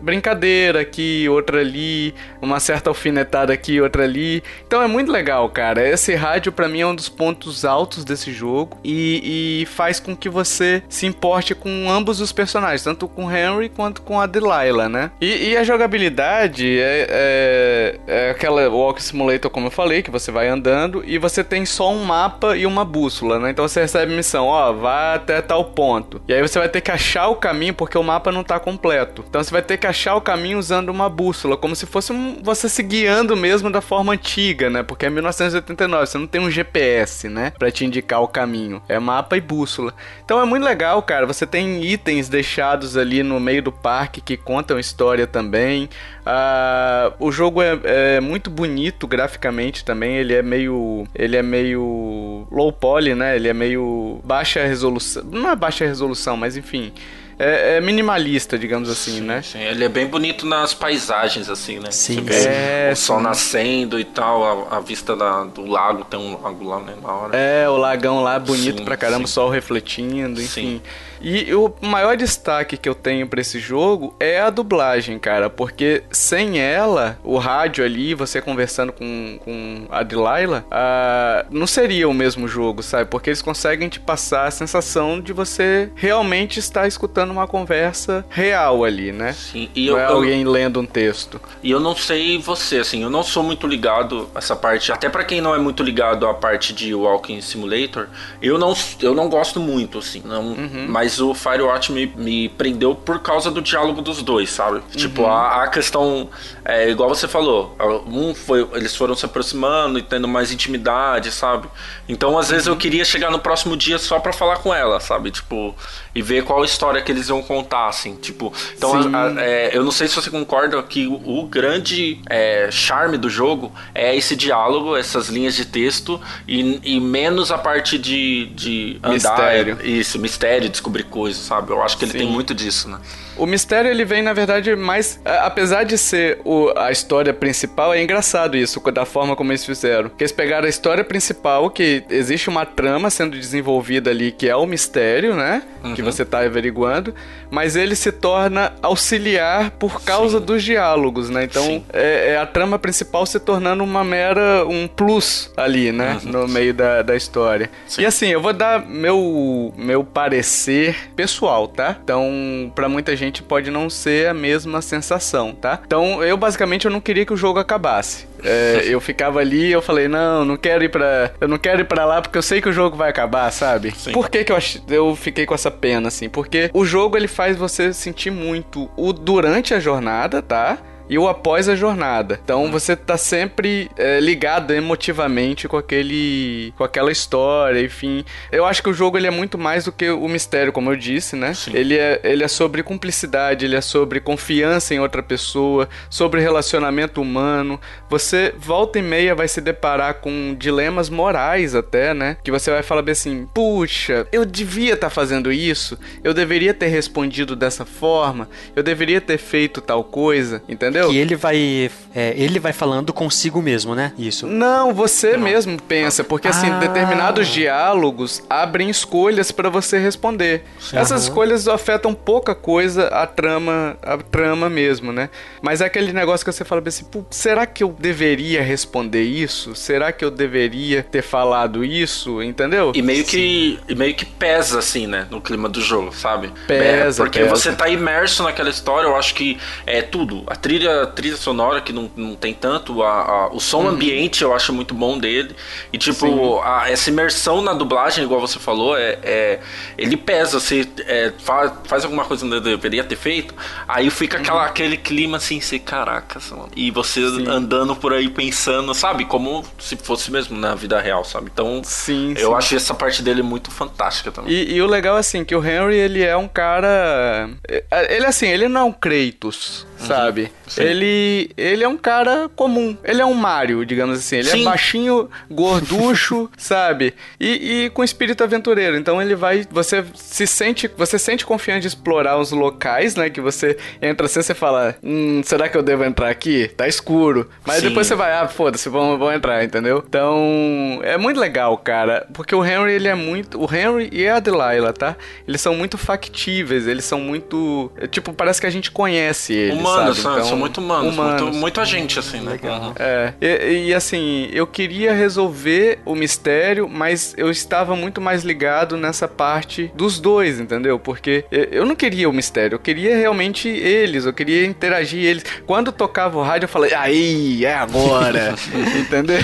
brincadeira aqui, outra ali, uma certa alfinetada aqui, outra ali. Então é muito legal, cara. Esse rádio pra mim é um dos pontos altos desse jogo e, e faz com que você se importe com ambos os personagens, tanto com Henry quanto com a Delilah, né? E, e a jogabilidade é, é, é aquela Walk Simulator, como eu falei, que você vai andando e você tem só um mapa e uma bússola, né? Então você recebe missão, ó, vá até tal ponto. E aí você vai ter que achar o caminho porque o mapa não tá completo. Então você vai ter que achar o caminho usando uma bússola, como se fosse um- você se guiando mesmo da forma antiga, né? Porque é 1989, você não tem um GPS, né? Pra te indicar o caminho. É mapa e bússola. Então é muito legal, cara. Você tem itens deixados ali no meio do parque que contam história também. Ah, o jogo é, é muito bonito graficamente também. Ele é meio. Ele é meio low poly, né? Ele é meio baixa resolução. Não é baixa resolução, mas enfim. É, é minimalista, digamos assim, né? Sim, ele é bem bonito nas paisagens, assim, né? Sim, Você vê é, o sol sim. nascendo e tal, a, a vista da- do lago, tem um lago lá, né, na hora. É, o lagão lá bonito Sim, pra caramba, o sim. sol refletindo, enfim. Sim. E o maior destaque que eu tenho pra esse jogo é a dublagem, cara, porque sem ela, o rádio ali, você conversando com, com a Delilah, ah, não seria o mesmo jogo, sabe? Porque eles conseguem te passar a sensação de você realmente estar escutando uma conversa real ali, né? Sim, e não eu, é eu- alguém lendo um texto. E eu não sei você, assim, eu não sou muito ligado a essa parte, até pra quem não é muito ligado à parte de Walking Simulator, eu não, eu não gosto muito, assim, não, mas o Firewatch me, me prendeu por causa do diálogo dos dois, sabe? Tipo, a, a questão, é, igual você falou, um foi, eles foram se aproximando e tendo mais intimidade, sabe? Então, às vezes eu queria chegar no próximo dia só pra falar com ela, sabe? Tipo, e ver qual história que eles iam contar, assim, tipo, então a- a- é, eu não sei se você concorda que o, o grande é, charme do jogo é esse diálogo, essas linhas de texto e, e menos a parte de, de andar. Mistério. Isso, mistério, descobrir coisas, sabe? Eu acho que ele Sim. tem muito disso, né? O mistério ele vem, na verdade, mais. a- Apesar de ser o- a história principal, é engraçado isso, da forma como eles fizeram. Que eles pegaram a história principal, que existe uma trama sendo desenvolvida ali, que é o mistério, né? Que você tá averiguando. Mas ele se torna auxiliar por causa dos diálogos, né? Então, Sim. é, é a trama principal se tornando uma mera. um plus ali, né? No meio da, da história. Sim. E assim, eu vou dar meu, meu parecer pessoal, tá? Então, pra muita gente pode não ser a mesma sensação, tá? Então, eu basicamente eu não queria que o jogo acabasse. É, eu ficava ali eu falei, não, não quero ir pra. Eu não quero ir pra lá porque eu sei que o jogo vai acabar, sabe? Sim. Por que, que eu, ach- eu fiquei com essa pena, assim? Porque o jogo ele faz você sentir muito o durante a jornada, tá? E o após a jornada. Então você tá sempre é, ligado emotivamente com aquele. com aquela história, enfim. Eu acho que o jogo ele é muito mais do que o mistério, como eu disse, né? Sim. Ele é, ele é sobre cumplicidade, ele é sobre confiança em outra pessoa, sobre relacionamento humano. Você volta e meia vai se deparar com dilemas morais até, né? Que você vai falar bem assim: puxa, eu devia estar fazendo isso, eu deveria ter respondido dessa forma, eu deveria ter feito tal coisa, entendeu? E ele vai. é, ele vai falando consigo mesmo, né? Isso. Não, você mesmo pensa, porque assim, Ah. determinados diálogos abrem escolhas pra você responder. Essas escolhas afetam pouca coisa a trama, a trama mesmo, né? Mas é aquele negócio que você fala assim, "Pô, será que eu deveria responder isso? Será que eu deveria ter falado isso? Entendeu? E meio que e meio que pesa assim, né, no clima do jogo, sabe? Pesa, É, porque pesa. você tá imerso naquela história, eu acho que é tudo. A trilha, a trilha sonora que não, não tem tanto, a, a- o som ambiente eu acho muito bom dele. E tipo, a- essa imersão na dublagem, igual você falou, é, é- ele pesa, você é, faz, faz alguma coisa que deveria ter feito, aí fica aquela, aquele clima assim, você, caracas, mano. E você andando por aí pensando, sabe? Como se fosse mesmo na vida real, sabe? Então, Sim, eu sim. acho essa parte dele muito fantástica também. E, e o legal, assim, que o Henry, ele é um cara... é- Ele, assim, ele não é um Kratos, sabe? sim. Ele, ele é um cara comum. Ele é um Mario, digamos assim. Ele é Sim. baixinho, gorducho, sabe? E, e com espírito aventureiro. Então ele vai... Você se sente... Você sente confiante de explorar os locais, né? Que você entra assim, você fala... Hum, será que eu devo entrar aqui? Tá escuro. Mas Sim. depois você vai... Ah, foda-se, vamos, vamos entrar, entendeu? Então... É muito legal, cara. Porque o Henry, ele é muito... O Henry e a Delilah, tá? Eles são muito factíveis. Eles são muito... é, Tipo, parece que a gente conhece eles, Humanos, sabe? né? Então, são muito humanos, humanos. Muito, muito a gente, assim, né? Uhum. É, e, e, assim, eu queria resolver o mistério, mas eu estava muito mais ligado nessa parte dos dois, entendeu? Porque eu- eu não queria o mistério, eu queria realmente eles, eu queria interagir eles. Quando tocava o rádio, eu falei, aí, é agora, entendeu?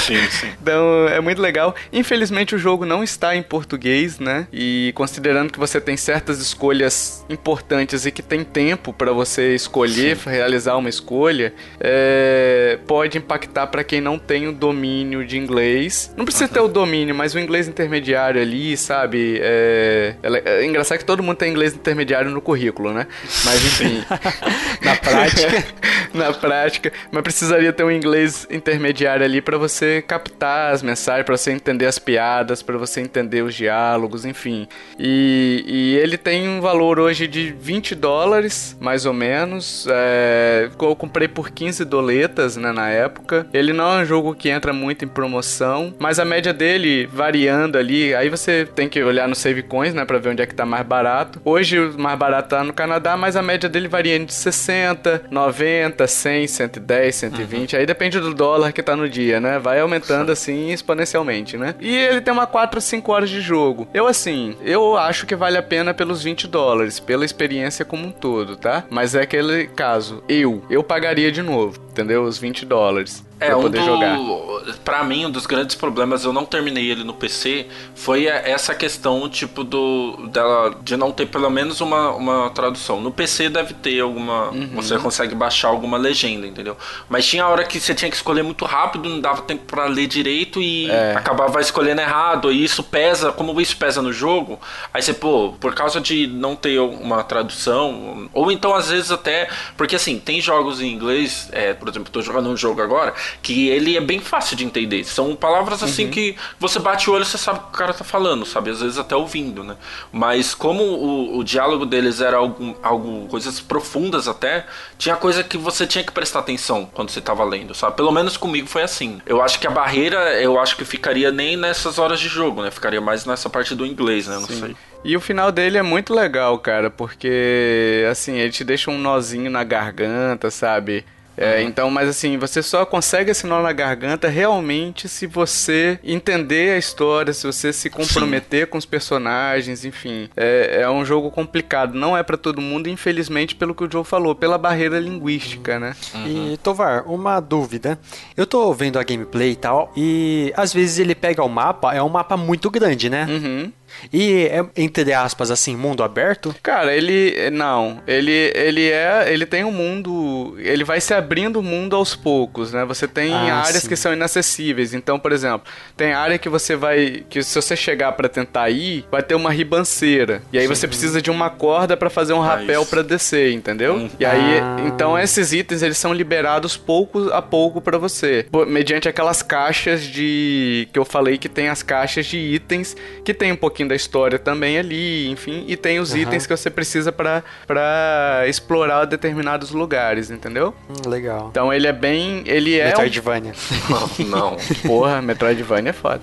Sim, sim. Então é muito legal. Infelizmente o jogo não está em português, né? E considerando que você tem certas escolhas importantes e que tem tempo para você escolher, realizar uma escolha, é, pode impactar para quem não tem o domínio de inglês. Não precisa ter o domínio, mas o inglês intermediário ali, sabe? É, é é engraçado que todo mundo tem inglês intermediário no currículo, né? Mas enfim. Na prática. na prática, mas precisaria ter um inglês intermediário ali pra você captar as mensagens, pra você entender as piadas, pra você entender os diálogos, enfim. E, e ele tem um valor hoje de 20 dólares, mais ou menos. É, eu comprei por 15 doletas né, na época. Ele não é um jogo que entra muito em promoção, mas a média dele variando ali, aí você tem que olhar no Save Coins, né, pra ver onde é que tá mais barato. Hoje o mais barato tá no Canadá, mas a média dele varia de 60, 90, 100, 110, 120. Aí depende do dólar que tá no dia, né? Vai aumentando assim exponencialmente, né? E ele tem uma 4 a 5 horas de jogo. Eu assim, eu acho que vale a pena pelos 20 dólares, pela experiência como um todo, tá? Mas é aquele caso, eu, eu pagaria de novo, entendeu? Os 20 dólares É, pra um poder do, jogar. Pra mim, um dos grandes problemas, eu não terminei ele no PC, foi a- essa questão, tipo, do dela de não ter pelo menos uma, uma tradução. No PC deve ter alguma. Uhum. Você consegue baixar alguma legenda, entendeu? Mas tinha hora que você tinha que escolher muito rápido, não dava tempo pra ler direito e É. acabava escolhendo errado. E isso pesa, como isso pesa no jogo, aí você, pô, por causa de não ter uma tradução, ou então às vezes até. Porque assim, tem jogos em inglês, é, por exemplo, tô jogando um jogo agora, que ele é bem fácil de entender. São palavras assim que você bate o olho e você sabe o que o cara tá falando, sabe? Às vezes até ouvindo, né? Mas como o, o diálogo deles era algum, algo, coisas profundas até, tinha coisa que você tinha que prestar atenção quando você tava lendo, sabe? Pelo menos comigo foi assim. Eu acho que a barreira, eu acho que ficaria nem nessas horas de jogo, né? Ficaria mais nessa parte do inglês, né? Não sei. E o final dele é muito legal, cara, porque assim, ele te deixa um nozinho na garganta, sabe? É, Então, mas assim, você só consegue esse nó na garganta realmente se você entender a história, se você se comprometer com os personagens, enfim. É, é um jogo complicado, não é pra todo mundo, infelizmente, pelo que o Joe falou, pela barreira linguística, né? E, Tovar, uma dúvida. Eu tô vendo a gameplay e tal, e às vezes ele pega o mapa, é um mapa muito grande, né? Uhum. E é, entre aspas, assim, mundo aberto? Cara, ele não, ele ele é, ele tem um mundo, ele vai se abrindo o mundo aos poucos, né? Você tem Ah, áreas sim. que são inacessíveis. Então, por exemplo, tem área que você vai, que se você chegar pra tentar ir, vai ter uma ribanceira. E aí você precisa de uma corda pra fazer um Ah, rapel pra descer, entendeu? Hum. E aí, Ah. então esses itens eles são liberados pouco a pouco pra você, mediante aquelas caixas de que eu falei que tem as caixas de itens que tem um pouquinho da história também ali, enfim, e tem os Aham. itens que você precisa pra para explorar determinados lugares, entendeu? Hum, legal. Então ele é bem, ele é um... Metroidvania. Não. Porra, Metroidvania é foda.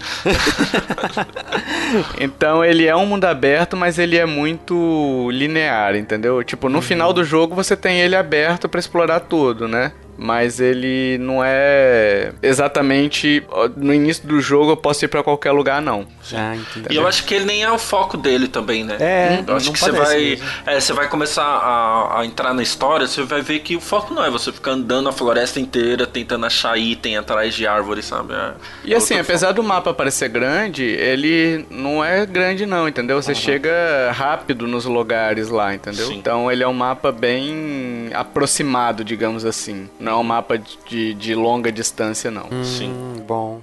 então ele é um mundo aberto, mas ele é muito linear, entendeu? Tipo, no final do jogo você tem ele aberto pra explorar tudo, né? Mas ele não é exatamente no início do jogo eu posso ir pra qualquer lugar não. Ah, entendi. E eu acho que ele nem é o foco dele também, né? É, Eu acho não que você vai, é, você vai começar a, a entrar na história, você vai ver que o foco não é você ficar andando a floresta inteira tentando achar item atrás de árvore, sabe? É- E é assim, apesar do mapa parecer grande, ele não é grande não, entendeu? Você chega rápido nos lugares lá, entendeu? Sim. Então ele é um mapa bem aproximado, digamos assim. Não é um mapa de, de longa distância, não. foco. Sim. Hum, bom.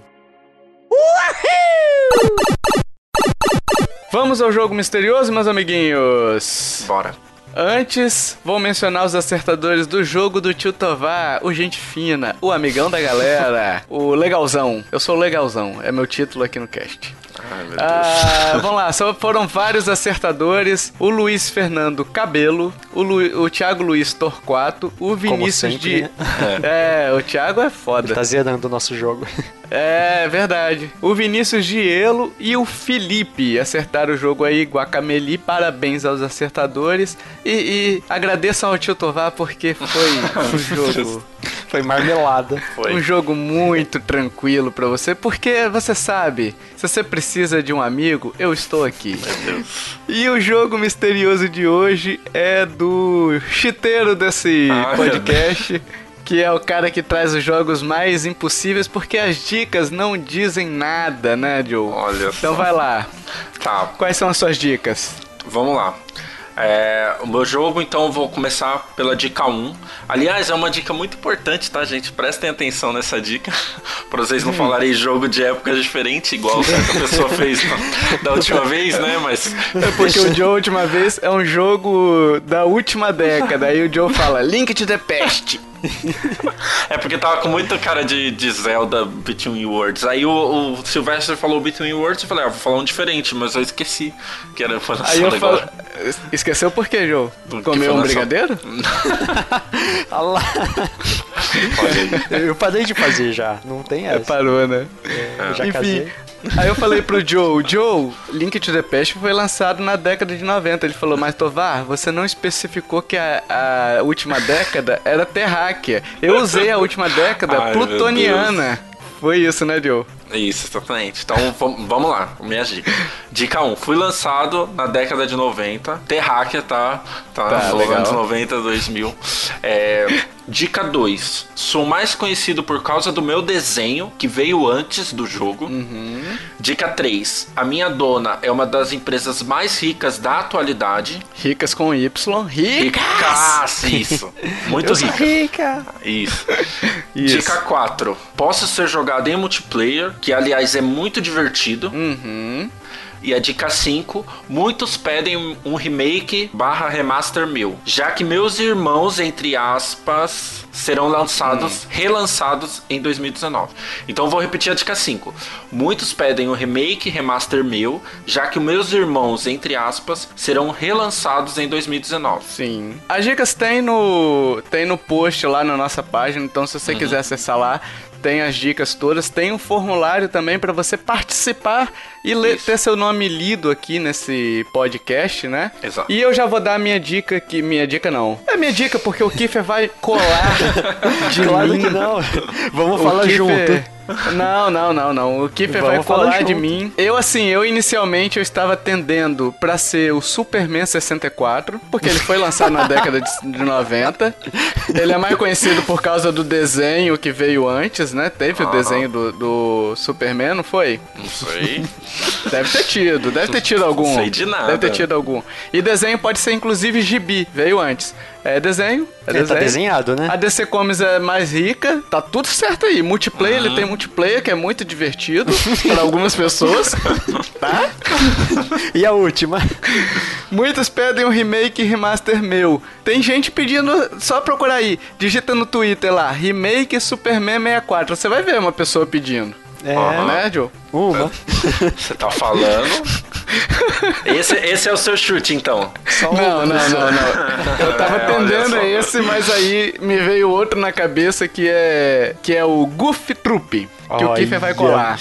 Vamos ao jogo misterioso, meus amiguinhos. Bora. Antes, vou mencionar os acertadores do jogo do Tio Tovar, o Gente Fina, o amigão da galera, o Legalzão. Eu sou o Legalzão, é meu título aqui no cast. Ai, meu Deus. Ah, vamos lá, só foram vários acertadores. O Luiz Fernando Cabelo, o, Lu, o Thiago Luiz Torquato, o Vinícius sempre, de. né? É, o Thiago é foda. Tá zerando o nosso jogo. É verdade. O Vinícius Gielo e o Felipe acertaram o jogo aí, Guacameli. Parabéns aos acertadores. E, e agradeçam ao Tio Tovar porque foi um jogo. Foi marmelada. Foi. Um jogo muito tranquilo pra você, porque você sabe, se você precisa de um amigo, eu estou aqui. E o jogo misterioso de hoje é do chiteiro desse Ah, podcast, que é o cara que traz os jogos mais impossíveis, porque as dicas não dizem nada, né, Joe? Olha Então só. vai lá. Tá, Quais são as suas dicas? vamos lá. É, o meu jogo, então, eu vou começar pela dica 1. Aliás, é uma dica muito importante, tá, gente? Prestem atenção nessa dica, pra vocês não falarem jogo de épocas diferentes, igual certa pessoa fez na- da última vez, né? Mas. É porque o Joe, última vez, é um jogo da última década. Aí o Joe fala, Link to the Past. É porque tava com muita cara de, de Zelda Between Worlds. Aí o, o Sylvester falou Between Worlds, eu falei, ah, vou falar um diferente, mas eu esqueci que era Aí eu falo... Esqueceu por quê, Joe? Porque Comeu um brigadeiro? Lá. Olha aí. Eu parei de fazer já. Não tem É, essa. parou, né? Eu já Enfim, casei. Aí eu falei pro Joe, Joe, Link to the Past foi lançado na década de 90. Ele falou, mas Tovar, você não especificou que a, a última década era terráquea. Eu usei a última década Ai, plutoniana. Foi isso, né, Joe? Isso, exatamente. Então vam- vamos lá, minhas dicas. Dica 1. Fui lançado na década de 90. Terráquea, tá? Tá, Tá, legal. anos 90, 2000. É, dica 2. Sou mais conhecido por causa do meu desenho, que veio antes do jogo. Uhum. Dica 3. A minha dona é uma das empresas mais ricas da atualidade. Ricas com Y. Ricas! Ricas! Isso. Muito rica. rica! Isso. Isso. Dica 4. Posso ser jogado em multiplayer, que aliás é muito divertido. Uhum. E a dica 5, muitos pedem um remake barra remaster meu, já que meus irmãos, entre aspas, serão lançados, relançados em 2019. Então vou repetir a dica 5. Muitos pedem um remake remaster meu, já que meus irmãos, entre aspas, serão relançados em 2019. Sim. As dicas tem no, tem no post lá na nossa página, então se Uhum. você quiser acessar lá, tem as dicas todas. Tem um formulário também para você participar e ler- ter seu nome lido aqui nesse podcast, né? Exato. E eu já vou dar a minha dica aqui. Minha dica não. É minha dica porque o Kiffer vai colar de Claro mim. que não. Vamos O falar Kiffer- junto. Não, não, não, não. O Kiffer vai colar de mim. Eu, assim, eu inicialmente eu estava tendendo pra ser o Superman 64, porque ele foi lançado na década de, de 90. Ele é mais conhecido por causa do desenho que veio antes, né? Teve o Aham. desenho do, do Superman, não foi? Não sei. Deve ter tido, deve ter tido algum. Sei de nada. Deve ter tido algum. E desenho pode ser inclusive gibi, veio antes. É desenho, é É, desenho. tá desenhado, né? A DC Comics é mais rica, tá tudo certo aí. Multiplayer, Uhum. ele tem multiplayer que é muito divertido para algumas pessoas, tá? E a última? Muitos pedem um remake e remaster meu. Tem gente pedindo, só procurar aí, digita no Twitter lá, remake Superman 64. Você vai ver uma pessoa pedindo. É, Né, Joe? uma. Você tá falando. Esse, esse é o seu chute, então. Só Não, não, não, não. Eu tava É, tendendo a esse, mas aí me veio outro na cabeça que é que é o Goof Troop, que o. Kiffer vai colar.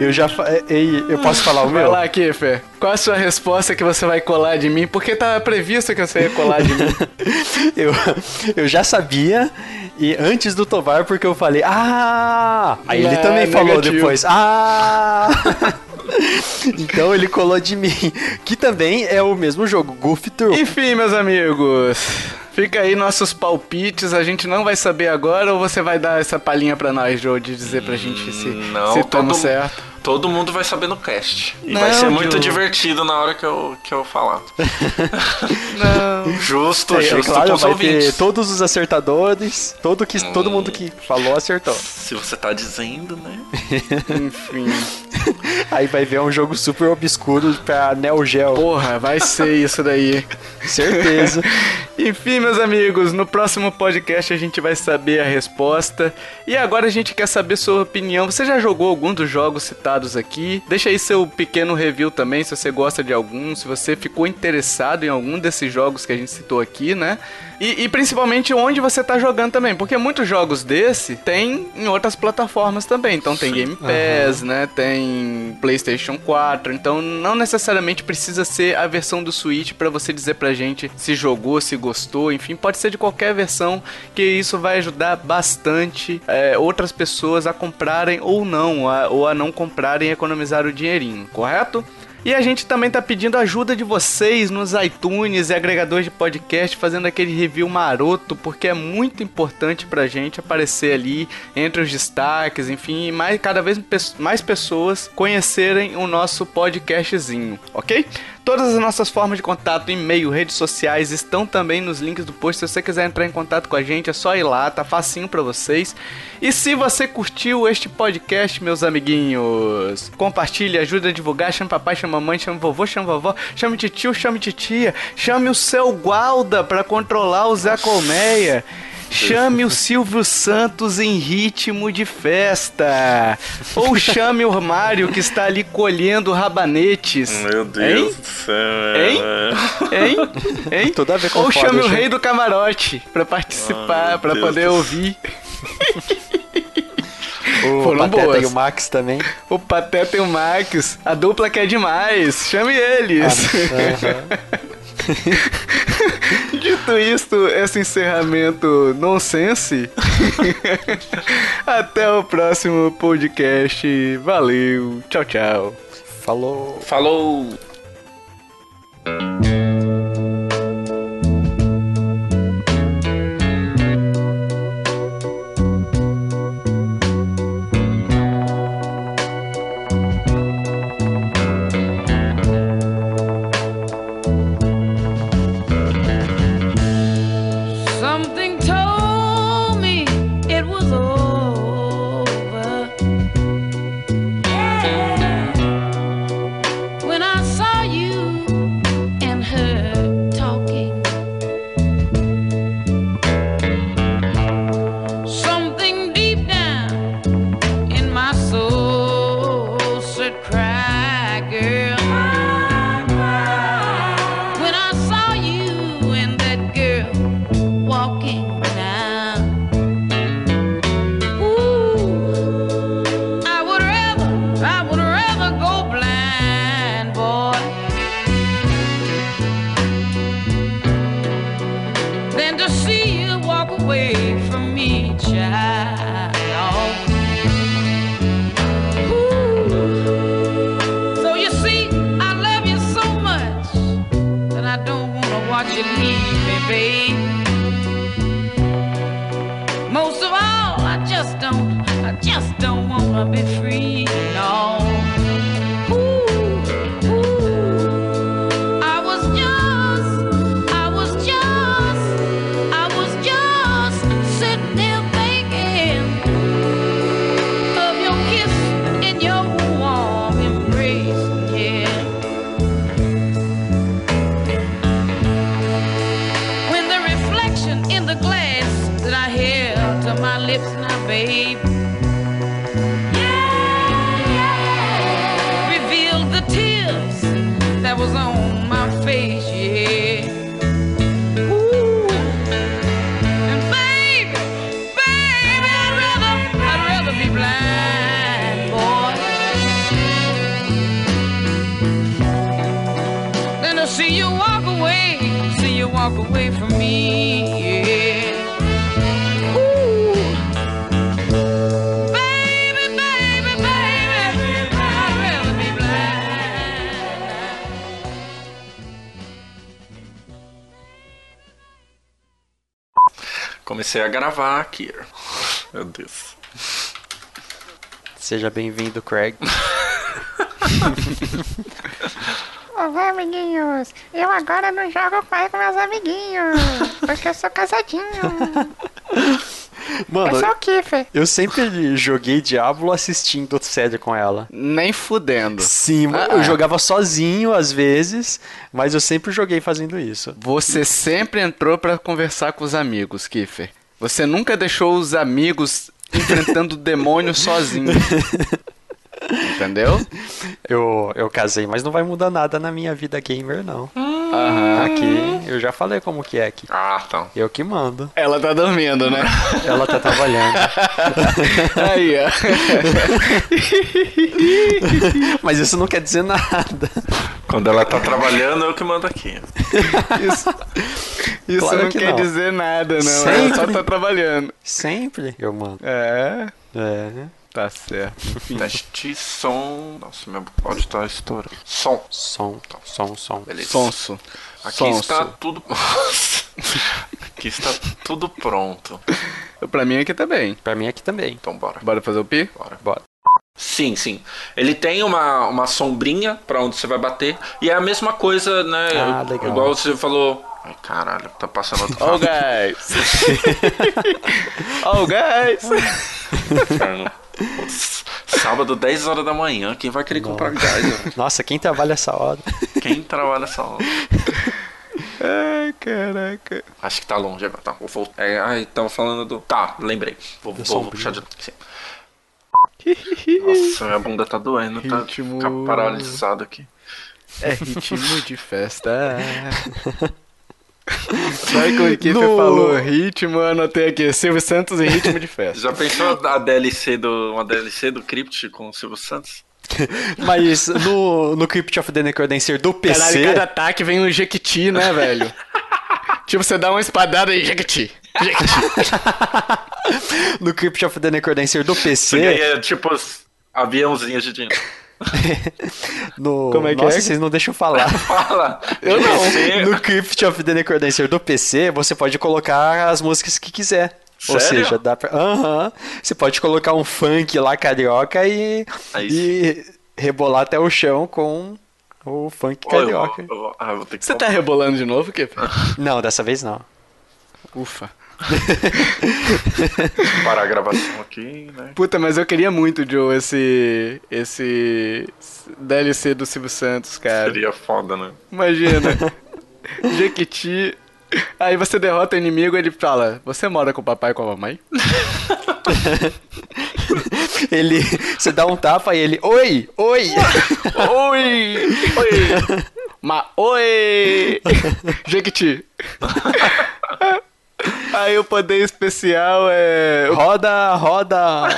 Eu já. fa- Ei, eu posso falar o Vai meu? lá, Kiffer. Qual a sua resposta que você vai colar de mim? Porque tava previsto que você ia colar de mim. Eu, eu já sabia. E antes do Tovar, porque eu falei, ah! Aí ele também falou negativo. depois, ah! então ele colou de mim. Que também é o mesmo jogo, Goof Troop. Enfim, meus amigos. Fica aí nossos palpites, a gente não vai saber agora ou você vai dar essa palhinha pra nós, Joe, de dizer pra gente se, Não, se todo- certo. Todo mundo vai saber no cast. E Não, vai ser muito Diogo. divertido na hora que eu, que eu falar. Não. Justo, É, é justo claro, com os vai ouvintes. ter todos os acertadores, todo, que, todo mundo que falou acertou. Se você tá dizendo, né? Enfim. Aí vai ver um jogo super obscuro pra Neo Geo. Porra, vai ser isso daí. Certeza. Enfim, meus amigos, no próximo podcast a gente vai saber a resposta. E agora a gente quer saber sua opinião. Você já jogou algum dos jogos citados aqui? Deixa aí seu pequeno review também, se você gosta de algum, se você ficou interessado em algum desses jogos que a gente citou aqui, né? E, e principalmente onde você tá jogando também, porque muitos jogos desse tem em outras plataformas também. Então tem Game Pass, né? Tem PlayStation 4. Então não necessariamente precisa ser a versão do Switch pra você dizer pra gente se jogou, se gostou. Enfim, pode ser de qualquer versão, que isso vai ajudar bastante é, outras pessoas a comprarem ou não, a- ou a não comprarem e economizar o dinheirinho, correto? E a gente também tá pedindo ajuda de vocês nos iTunes e agregadores de podcast, fazendo aquele review maroto, porque é muito importante pra gente aparecer ali entre os destaques, enfim, e mais, cada vez mais pessoas conhecerem o nosso podcastzinho, ok? Todas as nossas formas de contato, e-mail, redes sociais, estão também nos links do post. Se você quiser entrar em contato com a gente, é só ir lá, tá facinho pra vocês. E se você curtiu este podcast, meus amiguinhos, compartilhe, ajuda a divulgar, chame papai, chame mamãe, chame vovô, chame vovó, chame tio, chame titia, chame o seu gualda pra controlar o Zé Colmeia. Chame o Silvio Santos em ritmo de festa. Ou chame o Mário que está ali colhendo rabanetes. Meu Deus Hein? do céu. Hein? Hein? Hein? Tudo a ver com Ou foda, chame o rei do camarote pra participar, Deus poder do ouvir. O Foram Pateta boas. e o Max também. O Pateta e o Max, a dupla que é demais. Chame eles. Aham. Dito isto, esse encerramento nonsense. Até o próximo podcast. Valeu. Tchau, tchau. Falou. Falou. Comecei a gravar aqui. Meu Deus. Seja bem-vindo, Craig. Olá, amiguinhos! Eu agora não jogo mais com meus amiguinhos, porque eu sou casadinho. Mano, Eu sou o Kiffer. eu sempre joguei Diablo assistindo série com ela. Nem fudendo. Sim, Ah, eu ah. jogava sozinho às vezes, mas eu sempre joguei fazendo isso. Você sempre entrou pra conversar com os amigos, Kiffer. Você nunca deixou os amigos enfrentando o demônio sozinho. Entendeu? Eu, eu casei, mas não vai mudar nada na minha vida gamer, não. Aham. Aqui, eu já falei como que é aqui. Ah, tá. Eu que mando. Ela tá dormindo, né? Ela tá trabalhando. Aí, ó. Mas isso não quer dizer nada. Quando ela tá trabalhando, eu que mando aqui. Isso, isso Claro não que quer não. dizer nada, não. Ela só Sempre. tá trabalhando. Sempre eu mando. É, É. tá certo. Enfim. Teste som. Nossa, meu áudio tá estourando. Som. Som, som, som. Beleza. Sonso. Aqui Sonso. está tudo. aqui está tudo pronto. Pra mim aqui tá bem. Pra mim aqui também. Então bora. Bora fazer o pi? Bora. Bora. Sim, sim. Ele tem uma, uma sombrinha pra onde você vai bater. E é a mesma coisa, né? Ah, legal. Igual você falou. Ai, caralho, tá passando outro Oh, carro. guys! oh, guys! Inferno. Putz, Sábado, 10 horas da manhã. Quem vai querer comprar gás? velho? Nossa, quem trabalha essa hora? Quem trabalha essa hora? Ai, caraca. Acho que tá longe agora. Tá, vou voltar. É, ai, tava falando do. Tá, lembrei. Vou, vou, sombrinha. puxar de. Sim. Nossa, minha bunda tá doendo. Tá Ritmo. ficar paralisado aqui. É ritmo de festa. Sabe como o Kiffer No- falou? Ritmo, eu anotei aqui. Silvio Santos em ritmo de festa. Já pensou a DLC do, uma DLC do Crypt com o Silvio Santos? Mas no, no Crypt of the Necrodancer do PC. Caralho, cada ataque vem um jequiti, né, velho? tipo, você dá uma espadada e jequiti. Jequiti. No Crypt of the Necrodancer do PC. Aí é tipo os aviãozinhos de dinheiro. No... Como é que Nossa, é? vocês não deixam falar. Fala! Eu não. No Crypt of the Necrodancer do PC, você pode colocar as músicas que quiser. Ou Sério? seja, dá pra. Aham. Você pode colocar um funk lá carioca e. Aí e rebolar até o chão com o funk eu- carioca. eu- ah, eu vou ter que Você tá rebolando de novo, Kiffer? Não, dessa vez não. Ufa. parar a gravação aqui, né? Puta, mas eu queria muito, Joe, esse. esse. DLC do Silvio Santos, cara. Seria foda, né? Imagina. Jequiti. Aí você derrota o inimigo ele fala: Você mora com o papai e com a mamãe? Ele. Você dá um tapa e ele. Oi! Oi! Oi! Oi! Ma oi! Jequiti. Aí o poder especial é. roda, roda!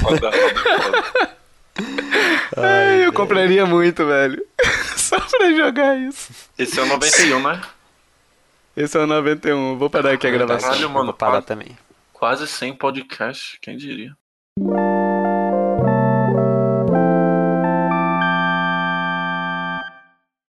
Foda, foda, foda. Ai, eu compraria muito, velho. Só pra jogar isso. Esse é o 91, né? Esse é o 91. Vou parar aqui a gravação. Caralho, mano. Vou parar Quase, também. quase 100 podcast, quem diria?